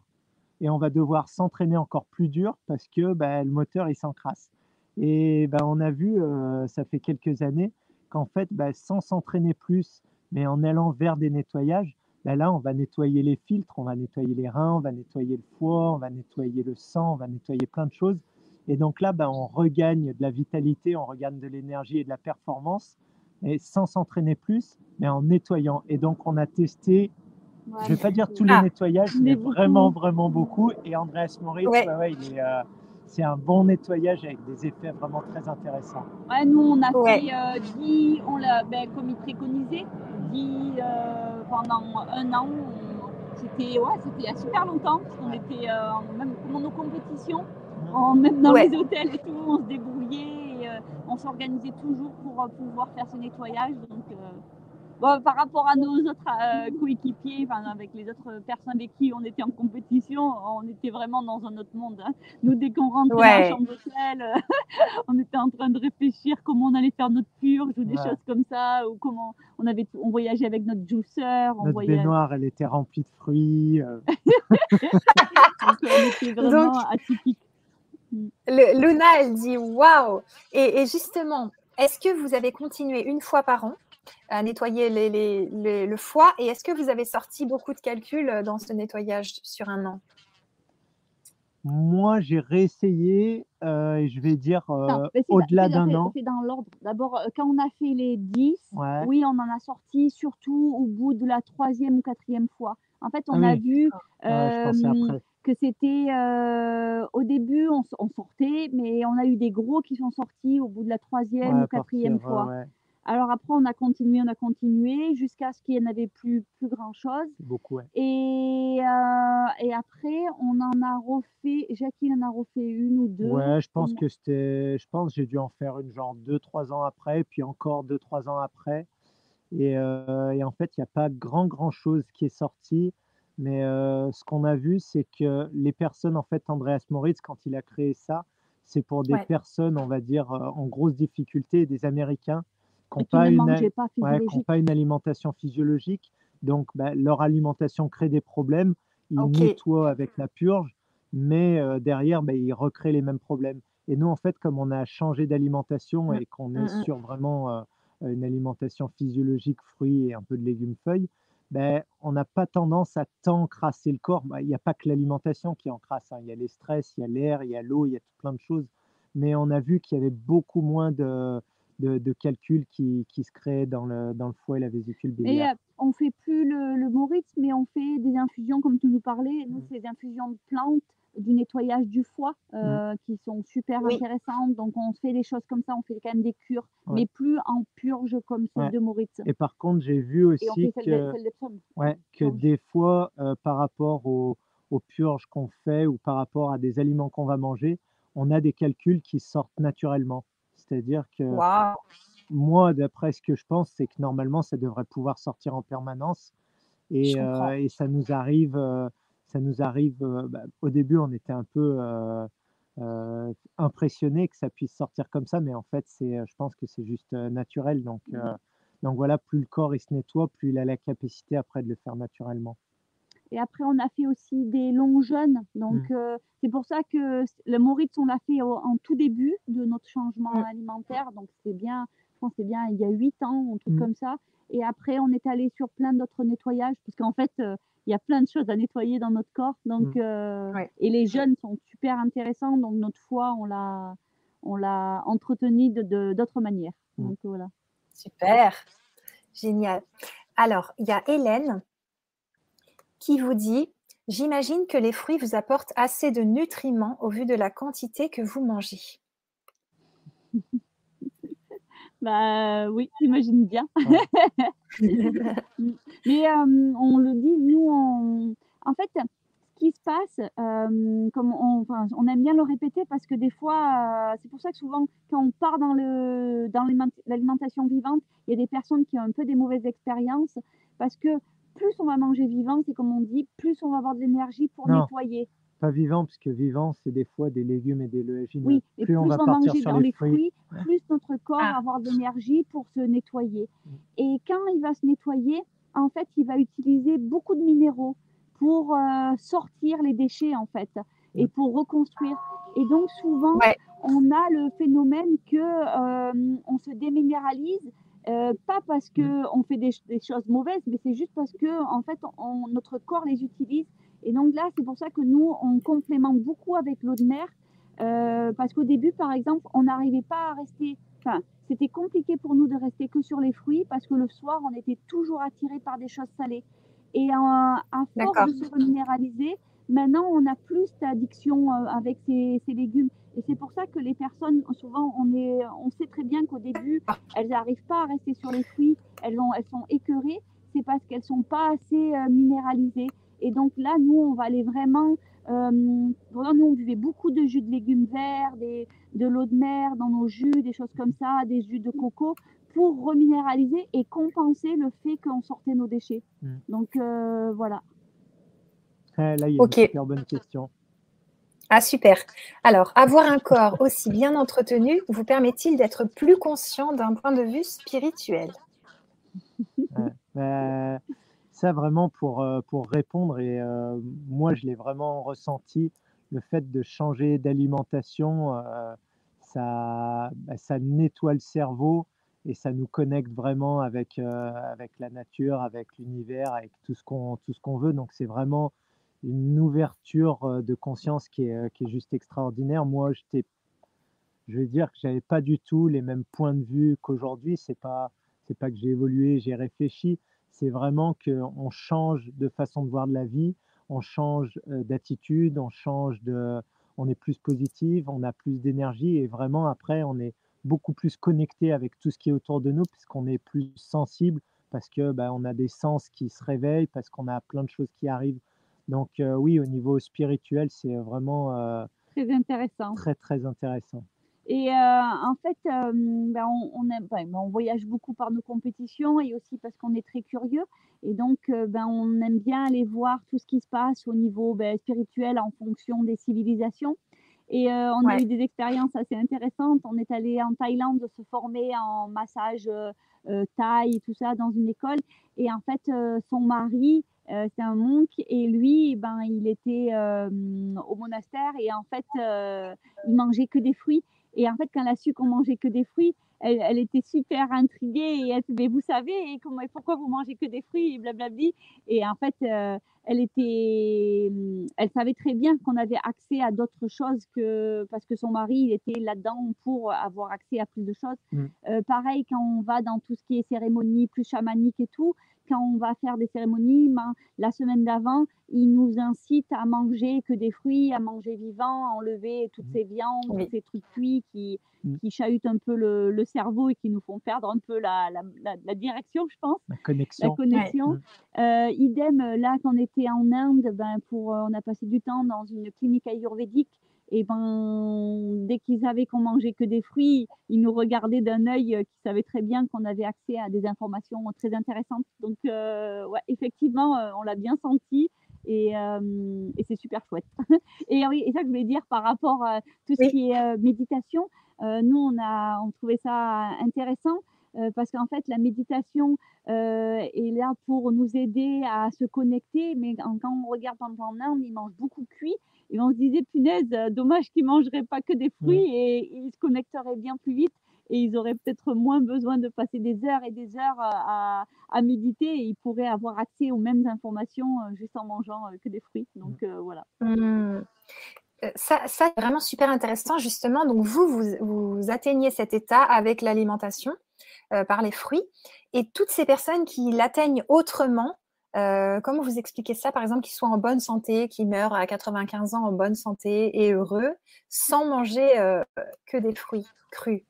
[SPEAKER 3] et on va devoir s'entraîner encore plus dur parce que ben, le moteur, il s'encrasse. Et ben, on a vu, euh, ça fait quelques années, qu'en fait, ben, sans s'entraîner plus, mais en allant vers des nettoyages, ben là, on va nettoyer les filtres, on va nettoyer les reins, on va nettoyer le foie, on va nettoyer le sang, on va nettoyer plein de choses. Et donc là, ben, on regagne de la vitalité, on regagne de l'énergie et de la performance, et sans s'entraîner plus, mais en nettoyant. Et donc, on a testé, je ne vais pas dire tous les
[SPEAKER 1] Ah.
[SPEAKER 3] nettoyages,
[SPEAKER 2] Mais beaucoup.
[SPEAKER 3] vraiment, vraiment beaucoup. Et Andreas Moritz,
[SPEAKER 1] Ouais.
[SPEAKER 3] ouais, ouais, il est, euh, c'est un bon nettoyage avec des effets vraiment très intéressants.
[SPEAKER 2] Ouais, nous, on a
[SPEAKER 1] Ouais.
[SPEAKER 2] fait euh, 10, on l'a, ben, comme il préconisait, 10 euh, pendant un an. C'était ouais, c'était il y a super longtemps, parce qu'on était euh, en- même pendant nos compétitions, en- même dans
[SPEAKER 1] Ouais.
[SPEAKER 2] les hôtels et tout, on se débrouillait, on s'organisait toujours pour euh, pouvoir faire ce nettoyage. Donc, euh, bon, par rapport à nos autres euh, coéquipiers, enfin, avec les autres personnes avec qui on était en compétition, on était vraiment dans un autre monde. hein. Nous, dès qu'on rentrait dans
[SPEAKER 1] Ouais.
[SPEAKER 2] la chambre d'hôtel, euh, on était en train de réfléchir comment on allait faire notre purge ou des
[SPEAKER 3] Ouais.
[SPEAKER 2] choses comme ça, ou comment on avait on voyageait avec notre juicer, on
[SPEAKER 3] Notre baignoire, elle était remplie de fruits. euh,
[SPEAKER 2] donc euh, on était vraiment
[SPEAKER 1] Donc-
[SPEAKER 2] atypique.
[SPEAKER 1] Le- Luna, elle dit waouh et, et justement, est-ce que vous avez continué une fois par an à nettoyer les- les- les- le foie et est-ce que vous avez sorti beaucoup de calculs euh, dans ce nettoyage sur un an?
[SPEAKER 3] Moi, j'ai réessayé, euh, et je vais dire euh, au-delà d'un an.
[SPEAKER 2] C'est dans l'ordre. D'abord, quand on a fait les 10,
[SPEAKER 3] Ouais.
[SPEAKER 2] oui, on en a sorti surtout au bout de la troisième ou quatrième fois. En fait, on
[SPEAKER 3] Ah
[SPEAKER 2] a
[SPEAKER 3] oui.
[SPEAKER 2] vu que c'était euh, au début on, on sortait, mais on a eu des gros qui sont sortis au bout de la troisième
[SPEAKER 3] Ouais,
[SPEAKER 2] ou quatrième
[SPEAKER 3] partir,
[SPEAKER 2] fois.
[SPEAKER 3] ouais,
[SPEAKER 2] Alors après on a continué, on a continué jusqu'à ce qu'il n'y en avait plus plus grand chose.
[SPEAKER 3] beaucoup.
[SPEAKER 2] Et, euh, et après on en a refait, Jackie en a refait une ou deux.
[SPEAKER 3] Ouais, je pense que c'était, je pense que j'ai dû en faire une genre deux, trois ans après, puis encore deux, trois ans après. Et, euh, et en fait, il n'y a pas grand, grand chose qui est sorti. Mais euh, ce qu'on a vu, c'est que les personnes, en fait, Andreas Moritz, quand il a créé ça, c'est pour des
[SPEAKER 1] Ouais.
[SPEAKER 3] personnes, on va dire, euh, en grosse difficulté, des Américains qui n'ont pas
[SPEAKER 2] ne
[SPEAKER 3] une,
[SPEAKER 2] pas
[SPEAKER 3] ouais, pas alimentation physiologique. Donc, bah, leur alimentation crée des problèmes. Ils nettoient avec la purge, mais euh, derrière, bah, ils recréent les mêmes problèmes. Et nous, en fait, comme on a changé d'alimentation
[SPEAKER 1] Mm,
[SPEAKER 3] et qu'on
[SPEAKER 1] mm,
[SPEAKER 3] est
[SPEAKER 1] mm.
[SPEAKER 3] sur vraiment une alimentation physiologique, fruits et un peu de légumes feuilles, ben, on n'a pas tendance à tant crasser le corps. Bah, il n'y a pas que l'alimentation qui en crasse, hein. Il y a les stress, il y a l'air, il y a l'eau, il y a plein de choses. Mais on a vu qu'il y avait beaucoup moins de, de, calculs qui, qui, se créaient dans le, dans le foie et la vésicule biliaire.
[SPEAKER 2] Et euh, on fait plus le, le Moritz, mais on fait des infusions, comme tu nous parlais. Nous, mmh. c'est des infusions de plantes du nettoyage du foie mmh. euh, qui sont super intéressantes. Donc, on fait des choses comme ça, on fait quand même des cures, mais plus en purge comme celle de Moritz.
[SPEAKER 3] Et par contre, j'ai vu aussi que, ouais, que des fois, euh, par rapport aux, aux purges qu'on fait ou par rapport à des aliments qu'on va manger, on a des calculs qui sortent naturellement. C'est-à-dire que moi, d'après ce que je pense, c'est que normalement, ça devrait pouvoir sortir en permanence. Et, euh, et ça nous arrive ça nous arrive. Euh, bah, au début, on était un peu euh, euh, impressionné que ça puisse sortir comme ça, mais en fait, c'est, je pense que c'est juste naturel. Donc, mmh. donc voilà, plus le corps il se nettoie, plus il a la capacité après de le faire naturellement.
[SPEAKER 2] Et après, on a fait aussi des longs jeûnes. Donc, mmh. c'est pour ça que le Moritz, on l'a fait en tout début de notre changement mmh. alimentaire. Donc, c'est bien, je pense c'est bien il y a huit ans, un truc comme ça. Et après, on est allé sur plein d'autres nettoyages, parce qu'en fait, il y a plein de choses à nettoyer dans notre corps. Donc, mmh. euh, Et les jeunes sont super intéressants. Donc, notre foie, on l'a, on l'a entretenu de, d'autres manières. Mmh. Donc, voilà.
[SPEAKER 1] Super. Génial. Alors, il y a Hélène qui vous dit J'imagine que les fruits vous apportent assez de nutriments au vu de la quantité que vous mangez.
[SPEAKER 2] Bah oui, j'imagine bien. Mais euh, on le dit, nous, en fait, ce qui se passe, euh, comme on, on aime bien le répéter parce que des fois, euh, c'est pour ça que souvent, quand on part dans le dans l'alimentation vivante, il y a des personnes qui ont un peu des mauvaises expériences parce que plus on va manger vivant, c'est comme on dit, plus on va avoir de l'énergie pour nettoyer.
[SPEAKER 3] Pas vivant, parce que vivant, c'est des fois des légumes et des légumes.
[SPEAKER 2] Oui, et plus, on va manger dans les fruits, plus notre corps ah. va avoir de l'énergie pour se nettoyer. Mm. Et quand il va se nettoyer, en fait, il va utiliser beaucoup de minéraux pour euh, sortir les déchets, en fait, et mm. pour reconstruire. Et donc, souvent, on a le phénomène que euh, on se déminéralise, euh, pas parce qu'on mm. fait des, choses mauvaises, mais c'est juste parce que, en fait, notre corps les utilise et donc là, c'est pour ça que nous, on complémente beaucoup avec l'eau de mer. Euh, parce qu'au début, par exemple, on n'arrivait pas à rester. Enfin, c'était compliqué pour nous de rester que sur les fruits parce que le soir, on était toujours attiré par des choses salées. Et à, force de se minéraliser, maintenant, on a plus d'addiction euh, avec ces, légumes. Et c'est pour ça que les personnes, souvent, on, est, on sait très bien qu'au début, elles n'arrivent pas à rester sur les fruits, elles, ont, elles sont écœurées. C'est parce qu'elles ne sont pas assez euh, minéralisées. Et donc là, nous, on va aller vraiment. Euh, nous, on buvait beaucoup de jus de légumes verts, des, de l'eau de mer dans nos jus, des choses comme ça, des jus de coco, pour reminéraliser et compenser le fait qu'on sortait nos déchets. Hmm. Donc euh, voilà.
[SPEAKER 3] là, il y a une bonne question.
[SPEAKER 1] Ah, super. Alors, avoir un corps aussi bien entretenu vous permet-il d'être plus conscient d'un point de vue spirituel?
[SPEAKER 3] Ouais, ça vraiment pour, euh, pour répondre, et euh, moi je l'ai vraiment ressenti, le fait de changer d'alimentation, euh, ça, bah, ça nettoie le cerveau et ça nous connecte vraiment avec, avec la nature, avec l'univers, avec tout ce qu'on qu'on veut. Donc c'est vraiment une ouverture de conscience qui est, qui est juste extraordinaire. Moi, j'étais, je vais dire que j'avais pas du tout les mêmes points de vue qu'aujourd'hui. C'est pas c'est pas que j'ai évolué, j'ai réfléchi, c'est vraiment qu'on change de façon de voir de la vie, on change euh, d'attitude, on change de, on est plus positif, on a plus d'énergie et vraiment après on est beaucoup plus connecté avec tout ce qui est autour de nous puisqu'on est plus sensible parce que bah, on a des sens qui se réveillent parce qu'on a plein de choses qui arrivent. Donc euh, oui, au niveau spirituel, c'est vraiment
[SPEAKER 2] euh, très intéressant.
[SPEAKER 3] Très très intéressant.
[SPEAKER 2] Et euh, en fait, euh, ben, on, aime, ben, on voyage beaucoup par nos compétitions et aussi parce qu'on est très curieux. Et donc, euh, ben, on aime bien aller voir tout ce qui se passe au niveau ben, spirituel en fonction des civilisations. Et on a eu des expériences assez intéressantes. On est allé en Thaïlande se former en massage thaï et tout ça dans une école. Et en fait, son mari, c'est un monk et lui, ben, il était au monastère et en fait, il mangeait que des fruits. Et en fait, quand elle a su qu'on mangeait que des fruits, elle, elle, était super intriguée et elle mais vous savez comment, pourquoi vous mangez que des fruits et blablabla. Et en fait, euh, elle était, elle savait très bien qu'on avait accès à d'autres choses que parce que son mari il était là-dedans pour avoir accès à plus de choses. Mmh. Euh, pareil quand on va dans tout ce qui est cérémonie plus chamanique et tout, quand on va faire des cérémonies, ben, la semaine d'avant, il nous incite à manger que des fruits, à manger vivant, à enlever toutes mmh. ces viandes, tous ces trucs cuits qui, mmh. qui chahutent un peu le, cerveau et qui nous font perdre un peu la, la, direction, je pense.
[SPEAKER 3] La connexion.
[SPEAKER 2] La connexion. Euh, idem, là, quand on était en Inde, ben, pour, euh, on a passé du temps dans une clinique ayurvédique et ben dès qu'ils savaient qu'on mangeait que des fruits, ils nous regardaient d'un œil euh, qui savait très bien qu'on avait accès à des informations très intéressantes. Donc euh, ouais, effectivement, euh, on l'a bien senti et, et c'est super chouette. et oui, et ça je voulais dire par rapport à tout ce qui est méditation, nous on a on trouvait ça intéressant. Parce qu'en fait, la méditation est là pour nous aider à se connecter, mais quand on regarde pendant Inde, ils mangent beaucoup cuit, et on se disait, punaise, euh, dommage qu'ils ne mangeraient pas que des fruits et ils se connecteraient bien plus vite et ils auraient peut-être moins besoin de passer des heures et des heures à, à, méditer et ils pourraient avoir accès aux mêmes informations euh, juste en mangeant euh, que des fruits. Donc voilà.
[SPEAKER 1] Mmh. Ça, ça c'est vraiment super intéressant justement. Donc vous, vous, vous atteignez cet état avec l'alimentation par les fruits et toutes ces personnes qui l'atteignent autrement, euh, comment vous expliquez ça, par exemple, qu'ils soient en bonne santé, qu'ils meurent à 95 ans en bonne santé et heureux, sans manger euh, que des fruits crus?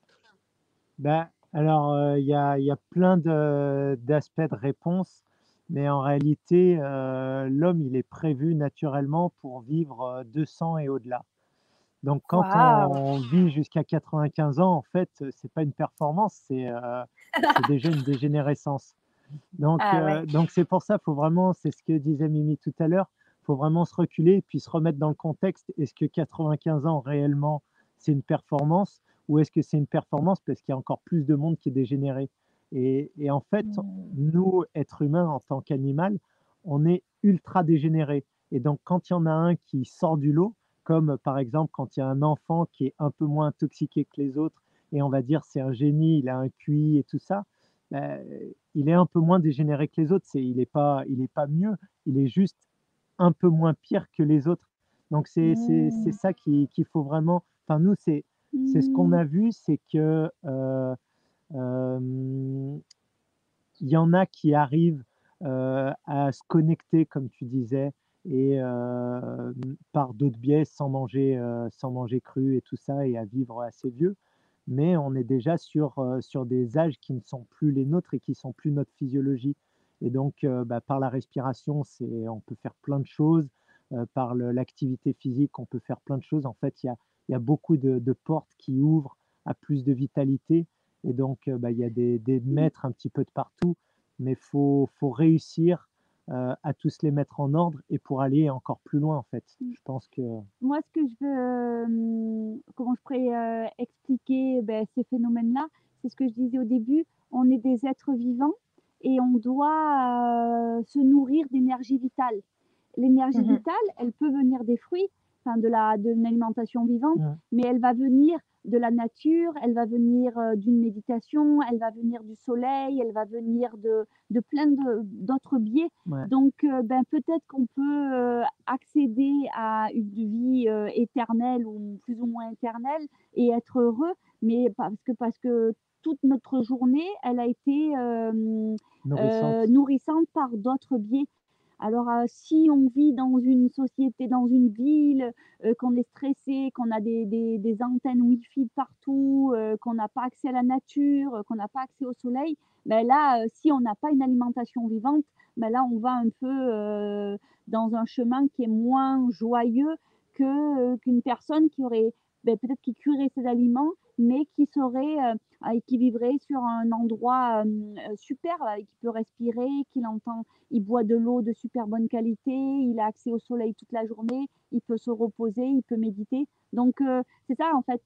[SPEAKER 3] Ben, Alors, euh, il y, a, y, a, plein d'aspects de, réponse, mais en réalité, l'homme, il est prévu naturellement pour vivre 200 et au-delà. Donc, quand on vit jusqu'à 95 ans, en fait, c'est pas une performance, c'est déjà une dégénérescence. Donc, ah euh, donc c'est pour ça, faut vraiment, c'est ce que disait Mimi tout à l'heure, faut vraiment se reculer et puis se remettre dans le contexte. Est-ce que 95 ans réellement, c'est une performance ou est-ce que c'est une performance parce qu'il y a encore plus de monde qui est dégénéré? Et, et, en fait, mmh. nous, êtres humains en tant qu'animal, on est ultra dégénéré. Et donc, quand il y en a un qui sort du lot, comme par exemple quand il y a un enfant qui est un peu moins intoxiqué que les autres, et on va dire c'est un génie, il a un QI et tout ça, bah, il est un peu moins dégénéré que les autres. C'est, il n'est pas, il est pas mieux, il est juste un peu moins pire que les autres. Donc c'est, mmh. ça qu'il faut vraiment. Enfin nous c'est, c'est ce qu'on a mmh. vu, c'est que euh, il y en a qui arrivent euh, à se connecter, comme tu disais, et euh, par d'autres biais, sans manger, sans manger cru et tout ça, et à vivre assez vieux mais on est déjà sur, euh, sur des âges qui ne sont plus les nôtres et qui sont plus notre physiologie. Et donc, euh, bah, par la respiration, c'est, on peut faire plein de choses. Euh, par l'activité physique, on peut faire plein de choses. En fait, il y a, y a, beaucoup de, de, portes qui ouvrent à plus de vitalité. Et donc, bah, il y a des, des, maîtres un petit peu de partout. Mais il faut, faut réussir euh, à tous les mettre en ordre et pour aller encore plus loin en fait. Mmh. Je pense que
[SPEAKER 2] moi ce que je veux, comment je pourrais euh, expliquer ben, ces phénomènes-là, c'est ce que je disais au début. On est des êtres vivants et on doit euh, se nourrir d'énergie vitale. L'énergie mmh vitale, elle peut venir des fruits, enfin de la de l'alimentation vivante, mmh. mais elle va venir de la nature, elle va venir euh, d'une méditation, elle va venir du soleil, elle va venir de, de plein d'autres biais. Donc, euh, ben, peut-être qu'on peut, euh, accéder à une vie éternelle ou plus ou moins éternelle et être heureux, mais parce que, parce que toute notre journée, elle a été nourrissante par d'autres biais. Alors, euh, si on vit dans une société, dans une ville, euh, qu'on est stressé, qu'on a des, antennes Wi-Fi partout, euh, qu'on n'a pas accès à la nature, qu'on n'a pas accès au soleil, ben là, si on n'a pas une alimentation vivante, ben là, on va un peu dans un chemin qui est moins joyeux qu'une personne qui aurait ben, peut-être qui cuirait ses aliments, mais qui serait, euh, qui vivrait sur un endroit euh, super, euh, qui peut respirer, qu'il entend, il boit de l'eau de super bonne qualité, il a accès au soleil toute la journée, il peut se reposer, il peut méditer. Donc c'est ça en fait,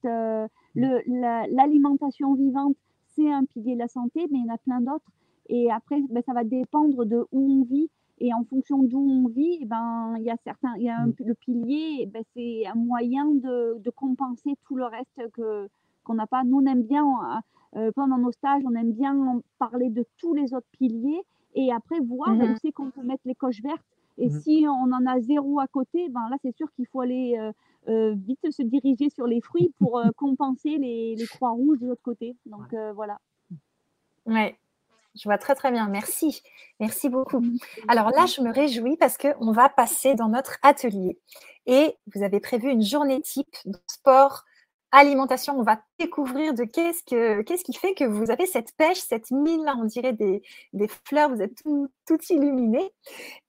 [SPEAKER 2] l'alimentation vivante, c'est un pilier de la santé, mais il y en a plein d'autres. Et après, ben, ça va dépendre de où on vit et en fonction d'où on vit, eh ben, il y a certains, il y a un, mmh. le pilier, eh ben, c'est un moyen de, de, compenser tout le reste que, qu'on n'a pas. Nous, on aime bien, euh, pendant nos stages, on aime bien parler de tous les autres piliers et après voir mmh où c'est qu'on peut mettre les coches vertes. Et mmh. si on en a zéro à côté, ben là, c'est sûr qu'il faut aller vite se diriger sur les fruits pour compenser les, les, croix rouges de l'autre côté. Donc voilà.
[SPEAKER 1] Ouais, je vois très très bien. Merci. Merci beaucoup. Alors là, je me réjouis parce qu'on va passer dans notre atelier. Et vous avez prévu une journée type de sport, alimentation. On va découvrir de qu'est-ce, que, qu'est-ce qui fait que vous avez cette pêche, cette mine là, on dirait des, des fleurs, vous êtes tout, tout illuminé.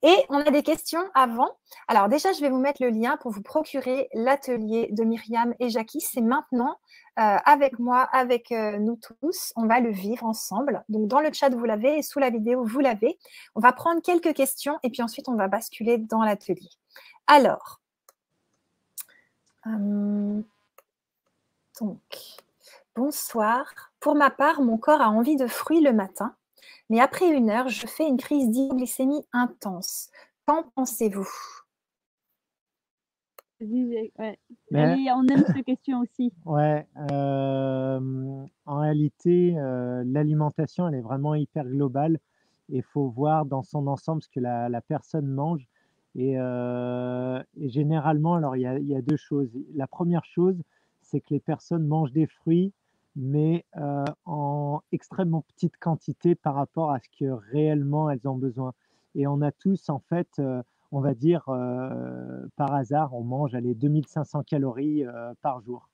[SPEAKER 1] Et on a des questions avant. Alors déjà, je vais vous mettre le lien pour vous procurer l'atelier de Myriam et Jackie. C'est maintenant. Euh, avec moi, avec euh, nous tous. On va le vivre ensemble. Donc, dans le chat, vous l'avez et sous la vidéo, vous l'avez. On va prendre quelques questions et puis ensuite, on va basculer dans l'atelier. Alors, euh, donc, bonsoir. Pour ma part, mon corps a envie de fruits le matin, mais après une heure, je fais une crise d'hypoglycémie intense. Qu'en pensez-vous?
[SPEAKER 2] Ouais. on aime cette question aussi.
[SPEAKER 3] Ouais, euh, en réalité, euh, l'alimentation, elle est vraiment hyper globale. Il faut voir dans son ensemble ce que la, la personne mange. Et, euh, et généralement, alors il y, a, il y, a, deux choses. La première chose, c'est que les personnes mangent des fruits, mais en extrêmement petite quantité par rapport à ce que réellement elles ont besoin. Et on a tous, en fait, on va dire, euh, par hasard, on mange les 2500 calories euh, par jour.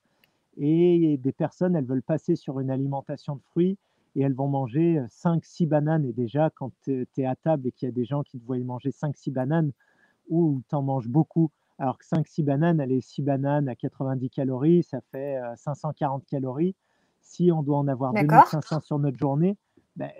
[SPEAKER 3] Et des personnes, elles veulent passer sur une alimentation de fruits et elles vont manger 5-6 euh, bananes. Et déjà, quand tu es à table et qu'il y a des gens qui te voient manger 5-6 bananes, ou tu en manges beaucoup, alors que 5-6 bananes, les 6 bananes à 90 calories, ça fait 540 calories. Si on doit en avoir 2500 sur notre journée, ben,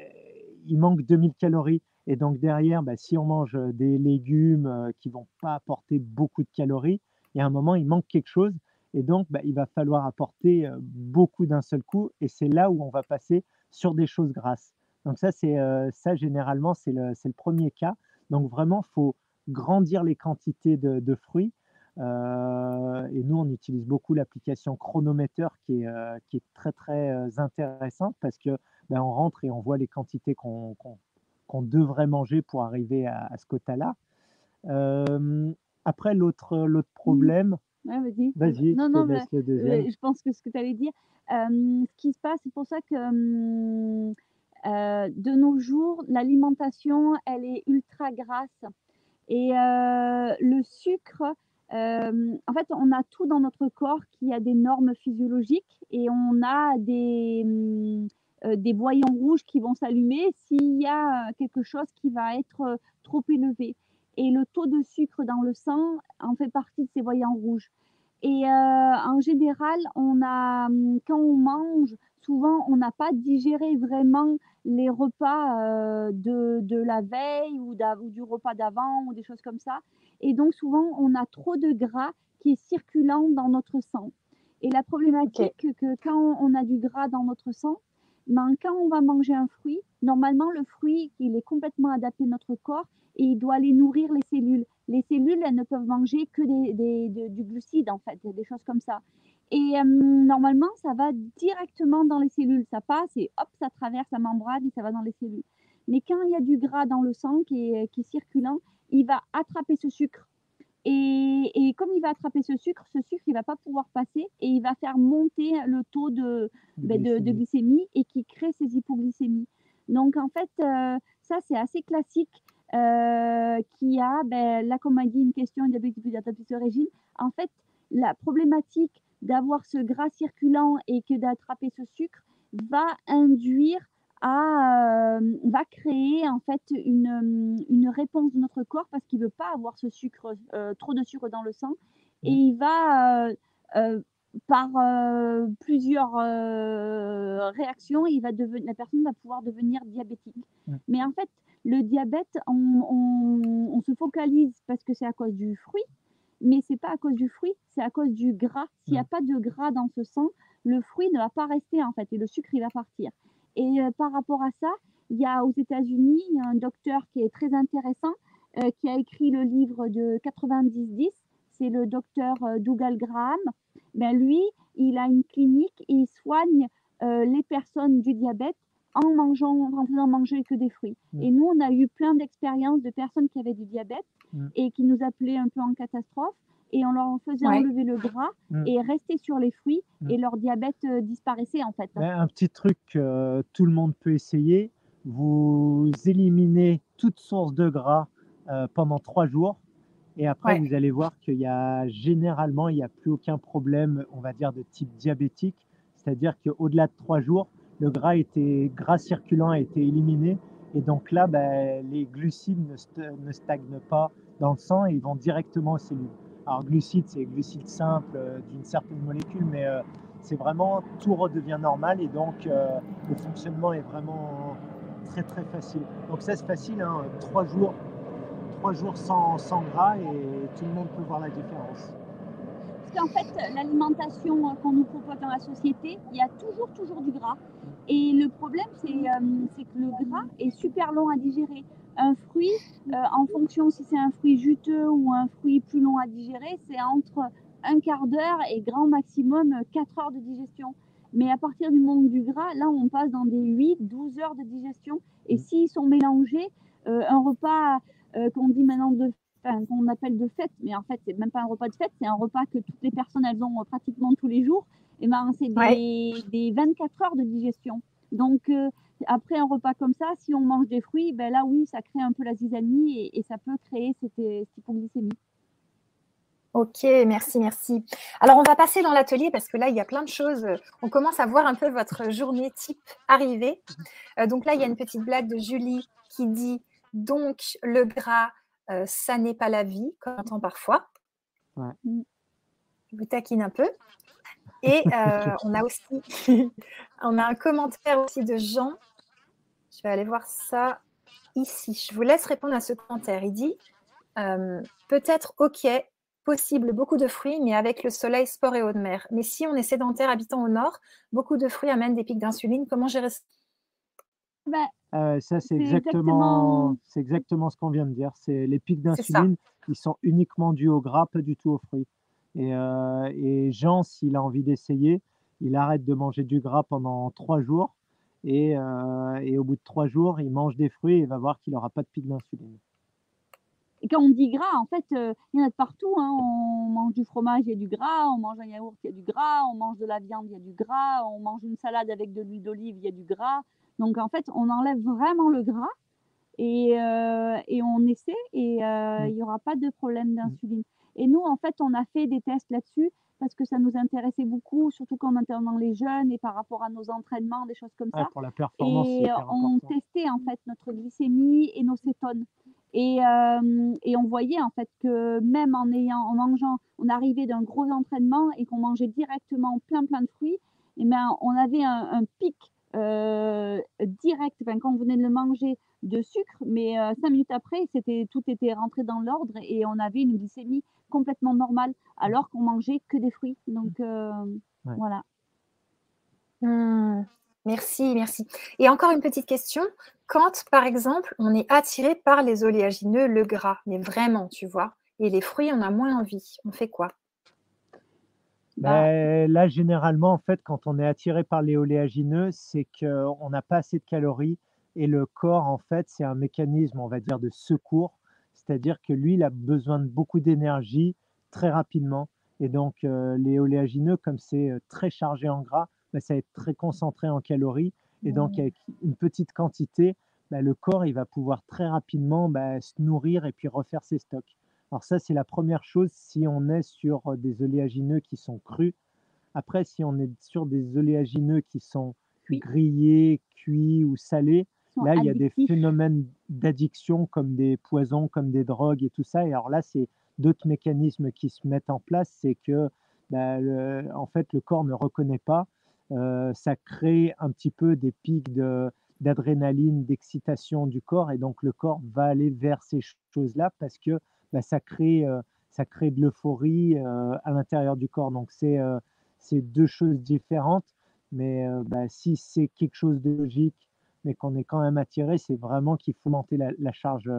[SPEAKER 3] il manque 2000 calories. Et donc derrière, bah, si on mange des légumes qui vont pas apporter beaucoup de calories, il y a un moment, il manque quelque chose. Et donc, bah, il va falloir apporter beaucoup d'un seul coup. Et c'est là où on va passer sur des choses grasses. Donc ça, c'est ça généralement, c'est le, le, premier cas. Donc vraiment, il faut grandir les quantités de, de fruits. Euh, et nous, on utilise beaucoup l'application chronomètre qui est, qui est très très intéressante parce que ben, on rentre et on voit les quantités qu'on devrait manger pour arriver à, ce quota-là. Euh, après, l'autre, mmh. problème.
[SPEAKER 2] vas-y.
[SPEAKER 3] Vas-y,
[SPEAKER 2] non, non, mais, je pense que ce que tu allais dire, euh, ce qui se passe, c'est pour ça que euh, de nos jours, l'alimentation, elle est ultra grasse. Et le sucre, en fait, on a tout dans notre corps qui a des normes physiologiques et on a des, euh, des voyants rouges qui vont s'allumer s'il y a euh, quelque chose qui va être euh, trop élevé. Et le taux de sucre dans le sang en fait partie de ces voyants rouges. Et en général, on a, hum, quand on mange, souvent on n'a pas digéré vraiment les repas de, de, la veille ou, ou du repas d'avant ou des choses comme ça. Et donc souvent on a trop de gras qui est circulant dans notre sang. Et la problématique, que quand on a du gras dans notre sang, mais quand on va manger un fruit, normalement, le fruit, il est complètement adapté à notre corps et il doit aller nourrir les cellules. Les cellules, elles ne peuvent manger que des, du glucide, en fait, des choses comme ça. Et euh, normalement, ça va directement dans les cellules. Ça passe et hop, ça traverse la membrane et ça va dans les cellules. Mais quand il y a du gras dans le sang qui est, qui est circulant, il va attraper ce sucre et, comme il va attraper ce sucre, ce sucre, il va pas pouvoir passer et il va faire monter le taux de, ben, glycémie et qui crée ces hypoglycémies. Donc, en fait, euh, ça, c'est assez classique. Euh, qui a, ben, là, comme a dit, une question d'adaptation ce régime. En fait, la problématique d'avoir ce gras circulant et que d'attraper ce sucre va induire à, euh, va créer en fait une, une, réponse de notre corps parce qu'il veut pas avoir ce sucre, euh, trop de sucre dans le sang, et mmh. il va euh, par plusieurs réactions, il va devenir, la personne va pouvoir devenir diabétique. Mmh. Mais en fait, le diabète, on, on, on se focalise parce que c'est à cause du fruit, mais c'est pas à cause du fruit, c'est à cause du gras. S'il n'y a mmh. pas de gras dans ce sang, le fruit ne va pas rester en fait et le sucre il va partir. Et euh, par rapport à ça, il y a aux États-Unis un docteur qui est très intéressant, euh, qui a écrit le livre de 90-10. C'est le docteur euh, Dougal Graham. Ben lui, il a une clinique et il soigne les personnes du diabète en mangeant, en faisant manger que des fruits. Mm. Et nous, on a eu plein d'expériences de personnes qui avaient du diabète mm. et qui nous appelaient un peu en catastrophe et on leur faisait enlever le gras mm. et rester sur les fruits et leur diabète euh, disparaissait en fait.
[SPEAKER 3] un petit truc que tout le monde peut essayer, vous éliminez toute source de gras euh, pendant trois jours et après vous allez voir qu'il y a généralement il n'y a plus aucun problème, on va dire de type diabétique, c'est-à-dire qu'au-delà de trois jours, le gras était gras circulant a été éliminé et donc là ben, les glucides ne, stagnent pas dans le sang et ils vont directement aux cellules. Alors glucides c'est glucides simples euh, d'une certaine molécule mais euh, c'est vraiment tout redevient normal et donc euh, le fonctionnement est vraiment très très facile. Donc ça c'est facile, hein, trois jours, trois jours sans, sans gras et tout le monde peut voir la différence.
[SPEAKER 2] Qu'en fait, l'alimentation qu'on nous propose dans la société, il y a toujours, toujours du gras. Et le problème, c'est euh, que le gras est super long à digérer. Un fruit, euh, en fonction si c'est un fruit juteux ou un fruit plus long à digérer, c'est entre un quart d'heure et grand maximum 4 heures de digestion. Mais à partir du manque du gras, là, on passe dans des 8-12 heures de digestion. Et mmh. s'ils sont mélangés, euh, un repas qu'on dit maintenant de qu'on appelle de fête, mais en fait, c'est même pas un repas de fête, c'est un repas que toutes les personnes, elles ont pratiquement tous les jours. Et ben, c'est des, 24 heures de digestion. Donc, euh, après un repas comme ça, si on mange des fruits, ben là, oui, ça crée un peu la zizanie et, ça peut créer cette, hypoglycémie.
[SPEAKER 1] Ok, merci, merci. Alors, on va passer dans l'atelier parce que là, il y a plein de choses. On commence à voir un peu votre journée type arriver. Euh, donc là, il y a une petite blague de Julie qui dit donc le gras, euh, ça n'est pas la vie, comme on entend parfois. Ouais. Je vous taquine un peu. Et euh, on a aussi on a un commentaire aussi de Jean. Je vais aller voir ça ici. Je vous laisse répondre à ce commentaire. Il dit euh, peut-être ok, possible beaucoup de fruits, mais avec le soleil, sport et eau de mer. Mais si on est sédentaire habitant au nord, beaucoup de fruits amènent des pics d'insuline. Comment gérer ça?
[SPEAKER 2] Bah,
[SPEAKER 3] euh, ça, c'est exactement, exactement ce qu'on vient de dire. C'est les pics d'insuline, ils sont uniquement dus au gras, pas du tout aux fruits. Et, euh, et Jean, s'il a envie d'essayer, il arrête de manger du gras pendant trois jours. Et, euh, et au bout de trois jours, il mange des fruits et il va voir qu'il n'aura pas de pic d'insuline.
[SPEAKER 2] Et quand on dit gras, en fait, il y en a de partout. Hein. On mange du fromage, il y a du gras. On mange un yaourt, il y a du gras. On mange de la viande, il y a du gras. On mange une salade avec de l'huile d'olive, il y a du gras. Donc en fait, on enlève vraiment le gras et, euh, et on essaie et euh, mmh. il n'y aura pas de problème mmh. d'insuline. Et nous, en fait, on a fait des tests là-dessus parce que ça nous intéressait beaucoup, surtout quand on était dans les jeunes et par rapport à nos entraînements, des choses comme ça.
[SPEAKER 3] pour la performance.
[SPEAKER 2] Et on testait en fait notre glycémie et nos cétones. Et, euh, et, on voyait en fait que même en ayant, en mangeant, on arrivait d'un gros entraînement et qu'on mangeait directement plein plein de fruits, et bien on avait un, un pic euh, direct, quand on venait de le manger, de sucre, mais euh, cinq minutes après, c'était tout était rentré dans l'ordre et on avait une glycémie complètement normale, alors qu'on mangeait que des fruits. Donc euh, voilà.
[SPEAKER 1] Mmh. Merci, merci. Et encore une petite question. Quand, par exemple, on est attiré par les oléagineux, le gras, mais vraiment, tu vois, et les fruits, on a moins envie, on fait quoi?
[SPEAKER 3] Ben, là, généralement, en fait, quand on est attiré par les oléagineux, c'est qu'on n'a pas assez de calories et le corps, en fait, c'est un mécanisme, on va dire, de secours. C'est-à-dire que lui, il a besoin de beaucoup d'énergie très rapidement. Et donc, euh, les oléagineux, comme c'est euh, très chargé en gras, ben, ça va être très concentré en calories. Et donc, mmh. avec une petite quantité, ben, le corps, il va pouvoir très rapidement se nourrir et puis refaire ses stocks. Alors ça, c'est la première chose si on est sur des oléagineux qui sont crus. Après, si on est sur des oléagineux qui sont grillés, cuits ou salés, là, il y a des phénomènes d'addiction comme des poisons, comme des drogues et tout ça. Et alors là, c'est d'autres mécanismes qui se mettent en place. C'est que, bah, en fait, le corps ne reconnaît pas. ça crée un petit peu des pics d'adrénaline, d'excitation du corps. Et donc, le corps va aller vers ces choses-là parce que bah, ça, crée, euh, ça crée de l'euphorie euh, à l'intérieur du corps. Donc, c'est euh, deux choses différentes. Mais bah, si c'est quelque chose de logique, mais qu'on est quand même attiré, c'est vraiment qu'il faut monter la, charge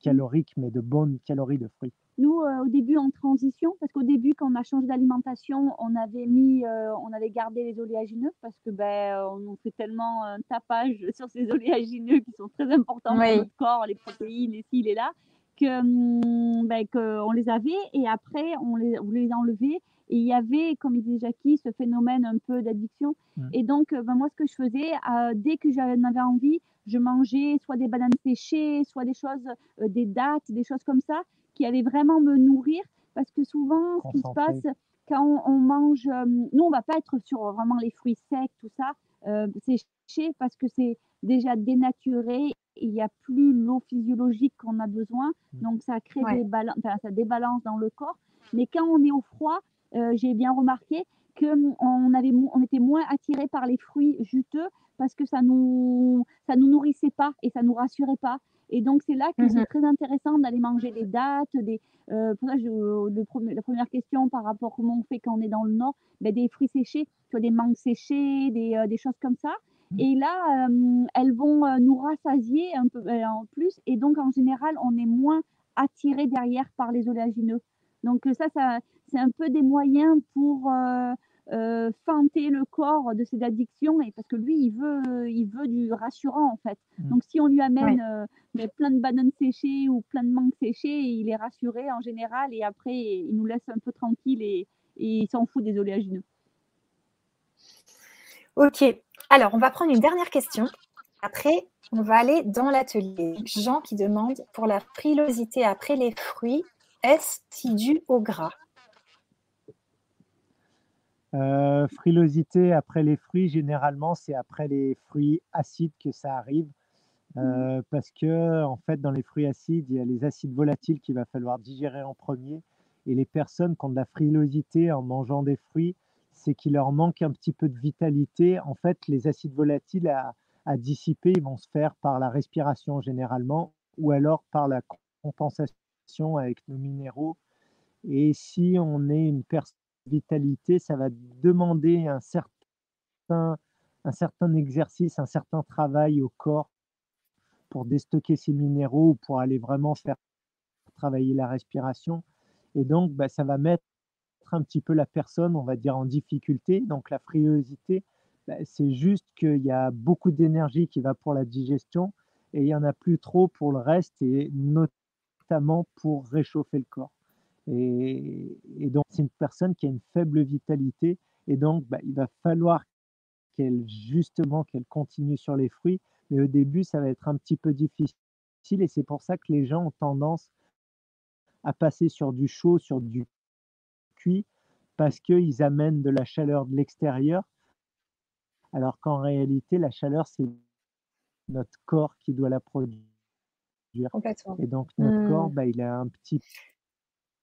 [SPEAKER 3] calorique, mais de bonnes calories de fruits.
[SPEAKER 2] nous, euh, au début, en transition, parce qu'au début, quand on a changé d'alimentation, on avait mis, euh, on avait gardé les oléagineux parce que ben, on fait tellement un tapage sur ces oléagineux qui sont très importants pour notre corps, les protéines, les ci, les là, que, hum, ben, qu'on les avait et après, on les, on les enlevait. Et il y avait, comme il disait Jackie, ce phénomène un peu d'addiction. Mmh. Et donc, ben, moi, ce que je faisais, dès que j'en avais envie, je mangeais soit des bananes séchées, soit des choses, des dattes, des choses comme ça qui allait vraiment me nourrir. Parce que souvent, ce qui se passe quand on, mange, euh, nous, on va pas être sur vraiment les fruits secs, tout ça, euh, séché, parce que c'est déjà dénaturé. Il n'y a plus l'eau physiologique qu'on a besoin. Mmh. Donc, ça crée des balances, enfin, ça débalance dans le corps. Mais quand on est au froid, euh, j'ai bien remarqué qu'on avait, on était moins attiré par les fruits juteux parce que ça nous, ça nous nourrissait pas et ça nous rassurait pas. Et donc, c'est là que mmh c'est très intéressant d'aller manger des dates. Des, euh, pour ça, je, le, la première question par rapport à comment on fait quand on est dans le nord, ben, des fruits séchés, tu vois, des mangues séchées, des, euh, des, choses comme ça. Mmh. Et là, euh, elles vont nous rassasier un peu en plus. Et donc, en général, on est moins attiré derrière par les oléagineux. Donc, ça, ça c'est un peu des moyens pour euh, feinter le corps de ses addictions et parce que lui il veut il veut du rassurant en fait mmh. donc si on lui amène euh, plein de bananes séchées ou plein de mangues séchées il est rassuré en général et après il nous laisse un peu tranquille et, il s'en fout des oléagineux
[SPEAKER 1] ok alors on va prendre une dernière question après on va aller dans l'atelier Jean qui demande pour la frilosité après les fruits est-ce dû au gras?
[SPEAKER 3] Euh, frilosité après les fruits, généralement, c'est après les fruits acides que ça arrive. Euh, parce que, en fait, dans les fruits acides, il y a les acides volatiles qu'il va falloir digérer en premier. Et les personnes qui ont de la frilosité en mangeant des fruits, c'est qu'il leur manque un petit peu de vitalité. En fait, les acides volatiles à, dissiper, ils vont se faire par la respiration généralement, ou alors par la compensation avec nos minéraux. Et si on est une personne vitalité, ça va demander un certain, un certain exercice, un certain travail au corps pour déstocker ces minéraux ou pour aller vraiment faire travailler la respiration. Et donc, bah, ça va mettre un petit peu la personne, on va dire, en difficulté. Donc, la frilosité, bah, c'est juste qu'il y a beaucoup d'énergie qui va pour la digestion et il n'y en a plus trop pour le reste, et notamment pour réchauffer le corps. Et, donc, c'est une personne qui a une faible vitalité. Et donc, bah, il va falloir qu'elle, justement, qu'elle continue sur les fruits. Mais au début, ça va être un petit peu difficile. Et c'est pour ça que les gens ont tendance à passer sur du chaud, sur du parce qu'ils amènent de la chaleur de l'extérieur. Alors qu'en réalité, la chaleur, c'est notre corps qui doit la produire. Et donc, notre corps, mmh. bah, il a un petit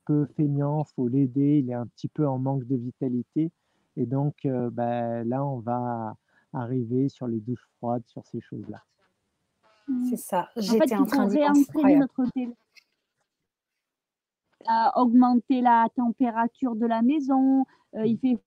[SPEAKER 3] peu feignant, faut l'aider, il est un petit peu en manque de vitalité. Et donc, euh, bah, là, on va arriver sur les douches froides, sur ces choses-là.
[SPEAKER 1] Mmh. C'est ça. J'étais en, train de notre
[SPEAKER 2] à augmenter la température de la maison. Euh, il fait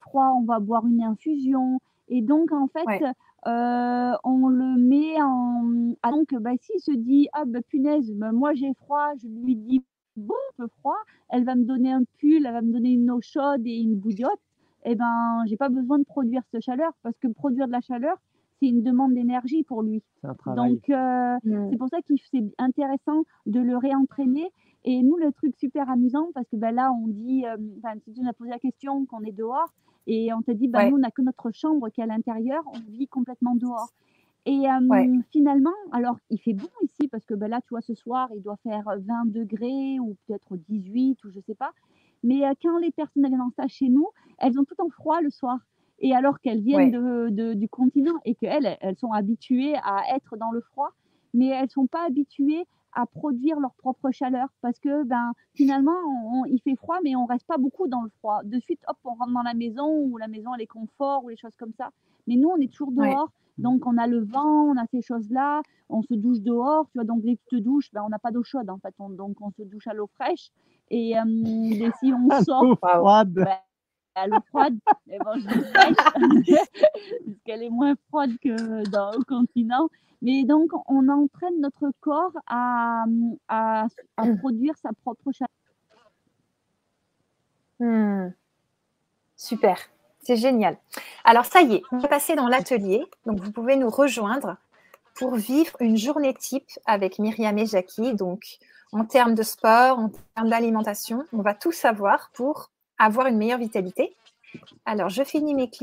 [SPEAKER 2] froid, on va boire une infusion. Et donc, en fait, euh, on le met en. Ah, donc, bah, s'il se dit, ah, bah, punaise, bah, moi j'ai froid, je lui dis, bon, peu froid, elle va me donner un pull, elle va me donner une eau chaude et une bouillotte, et eh ben, j'ai pas besoin de produire cette chaleur parce que produire de la chaleur, c'est une demande d'énergie pour lui. Donc, euh, mmh. c'est pour ça que c'est intéressant de le réentraîner. Et nous, le truc super amusant, parce que ben, là, on dit, euh, si tu nous as posé la question qu'on est dehors, et on t'a dit, ben, nous, on n'a que notre chambre qui est à l'intérieur, on vit complètement dehors. Et finalement, alors il fait bon ici parce que ben là, tu vois, ce soir, il doit faire 20 degrés ou peut-être 18 ou je sais pas. Mais quand les personnes viennent en stage chez nous, elles ont tout en froid le soir. Et alors qu'elles viennent de, du continent et qu'elles, elles sont habituées à être dans le froid, mais elles sont pas habituées à produire leur propre chaleur parce que ben finalement il fait froid mais on reste pas beaucoup dans le froid de suite hop on rentre dans la maison ou la maison elle est confort ou les choses comme ça mais nous on est toujours dehors donc, on a le vent, on a ces choses-là, on se douche dehors, tu vois. Donc, dès que tu te douches, ben, on n'a pas d'eau chaude, en fait. donc, on se douche à l'eau fraîche. Et, si on sort.
[SPEAKER 3] froide.
[SPEAKER 2] Ben, à l'eau froide. Mais bon, je dis fraîche parce qu'elle est moins froide que dans, au continent. Mais donc, on entraîne notre corps à, à, à produire sa propre chaleur.
[SPEAKER 1] Hmm. Super, c'est génial. Alors ça y est, on va passer dans l'atelier. Donc vous pouvez nous rejoindre pour vivre une journée type avec Myriam et Jackie. Donc en termes de sport, en termes d'alimentation, on va tout savoir pour avoir une meilleure vitalité. Alors je finis mes clips.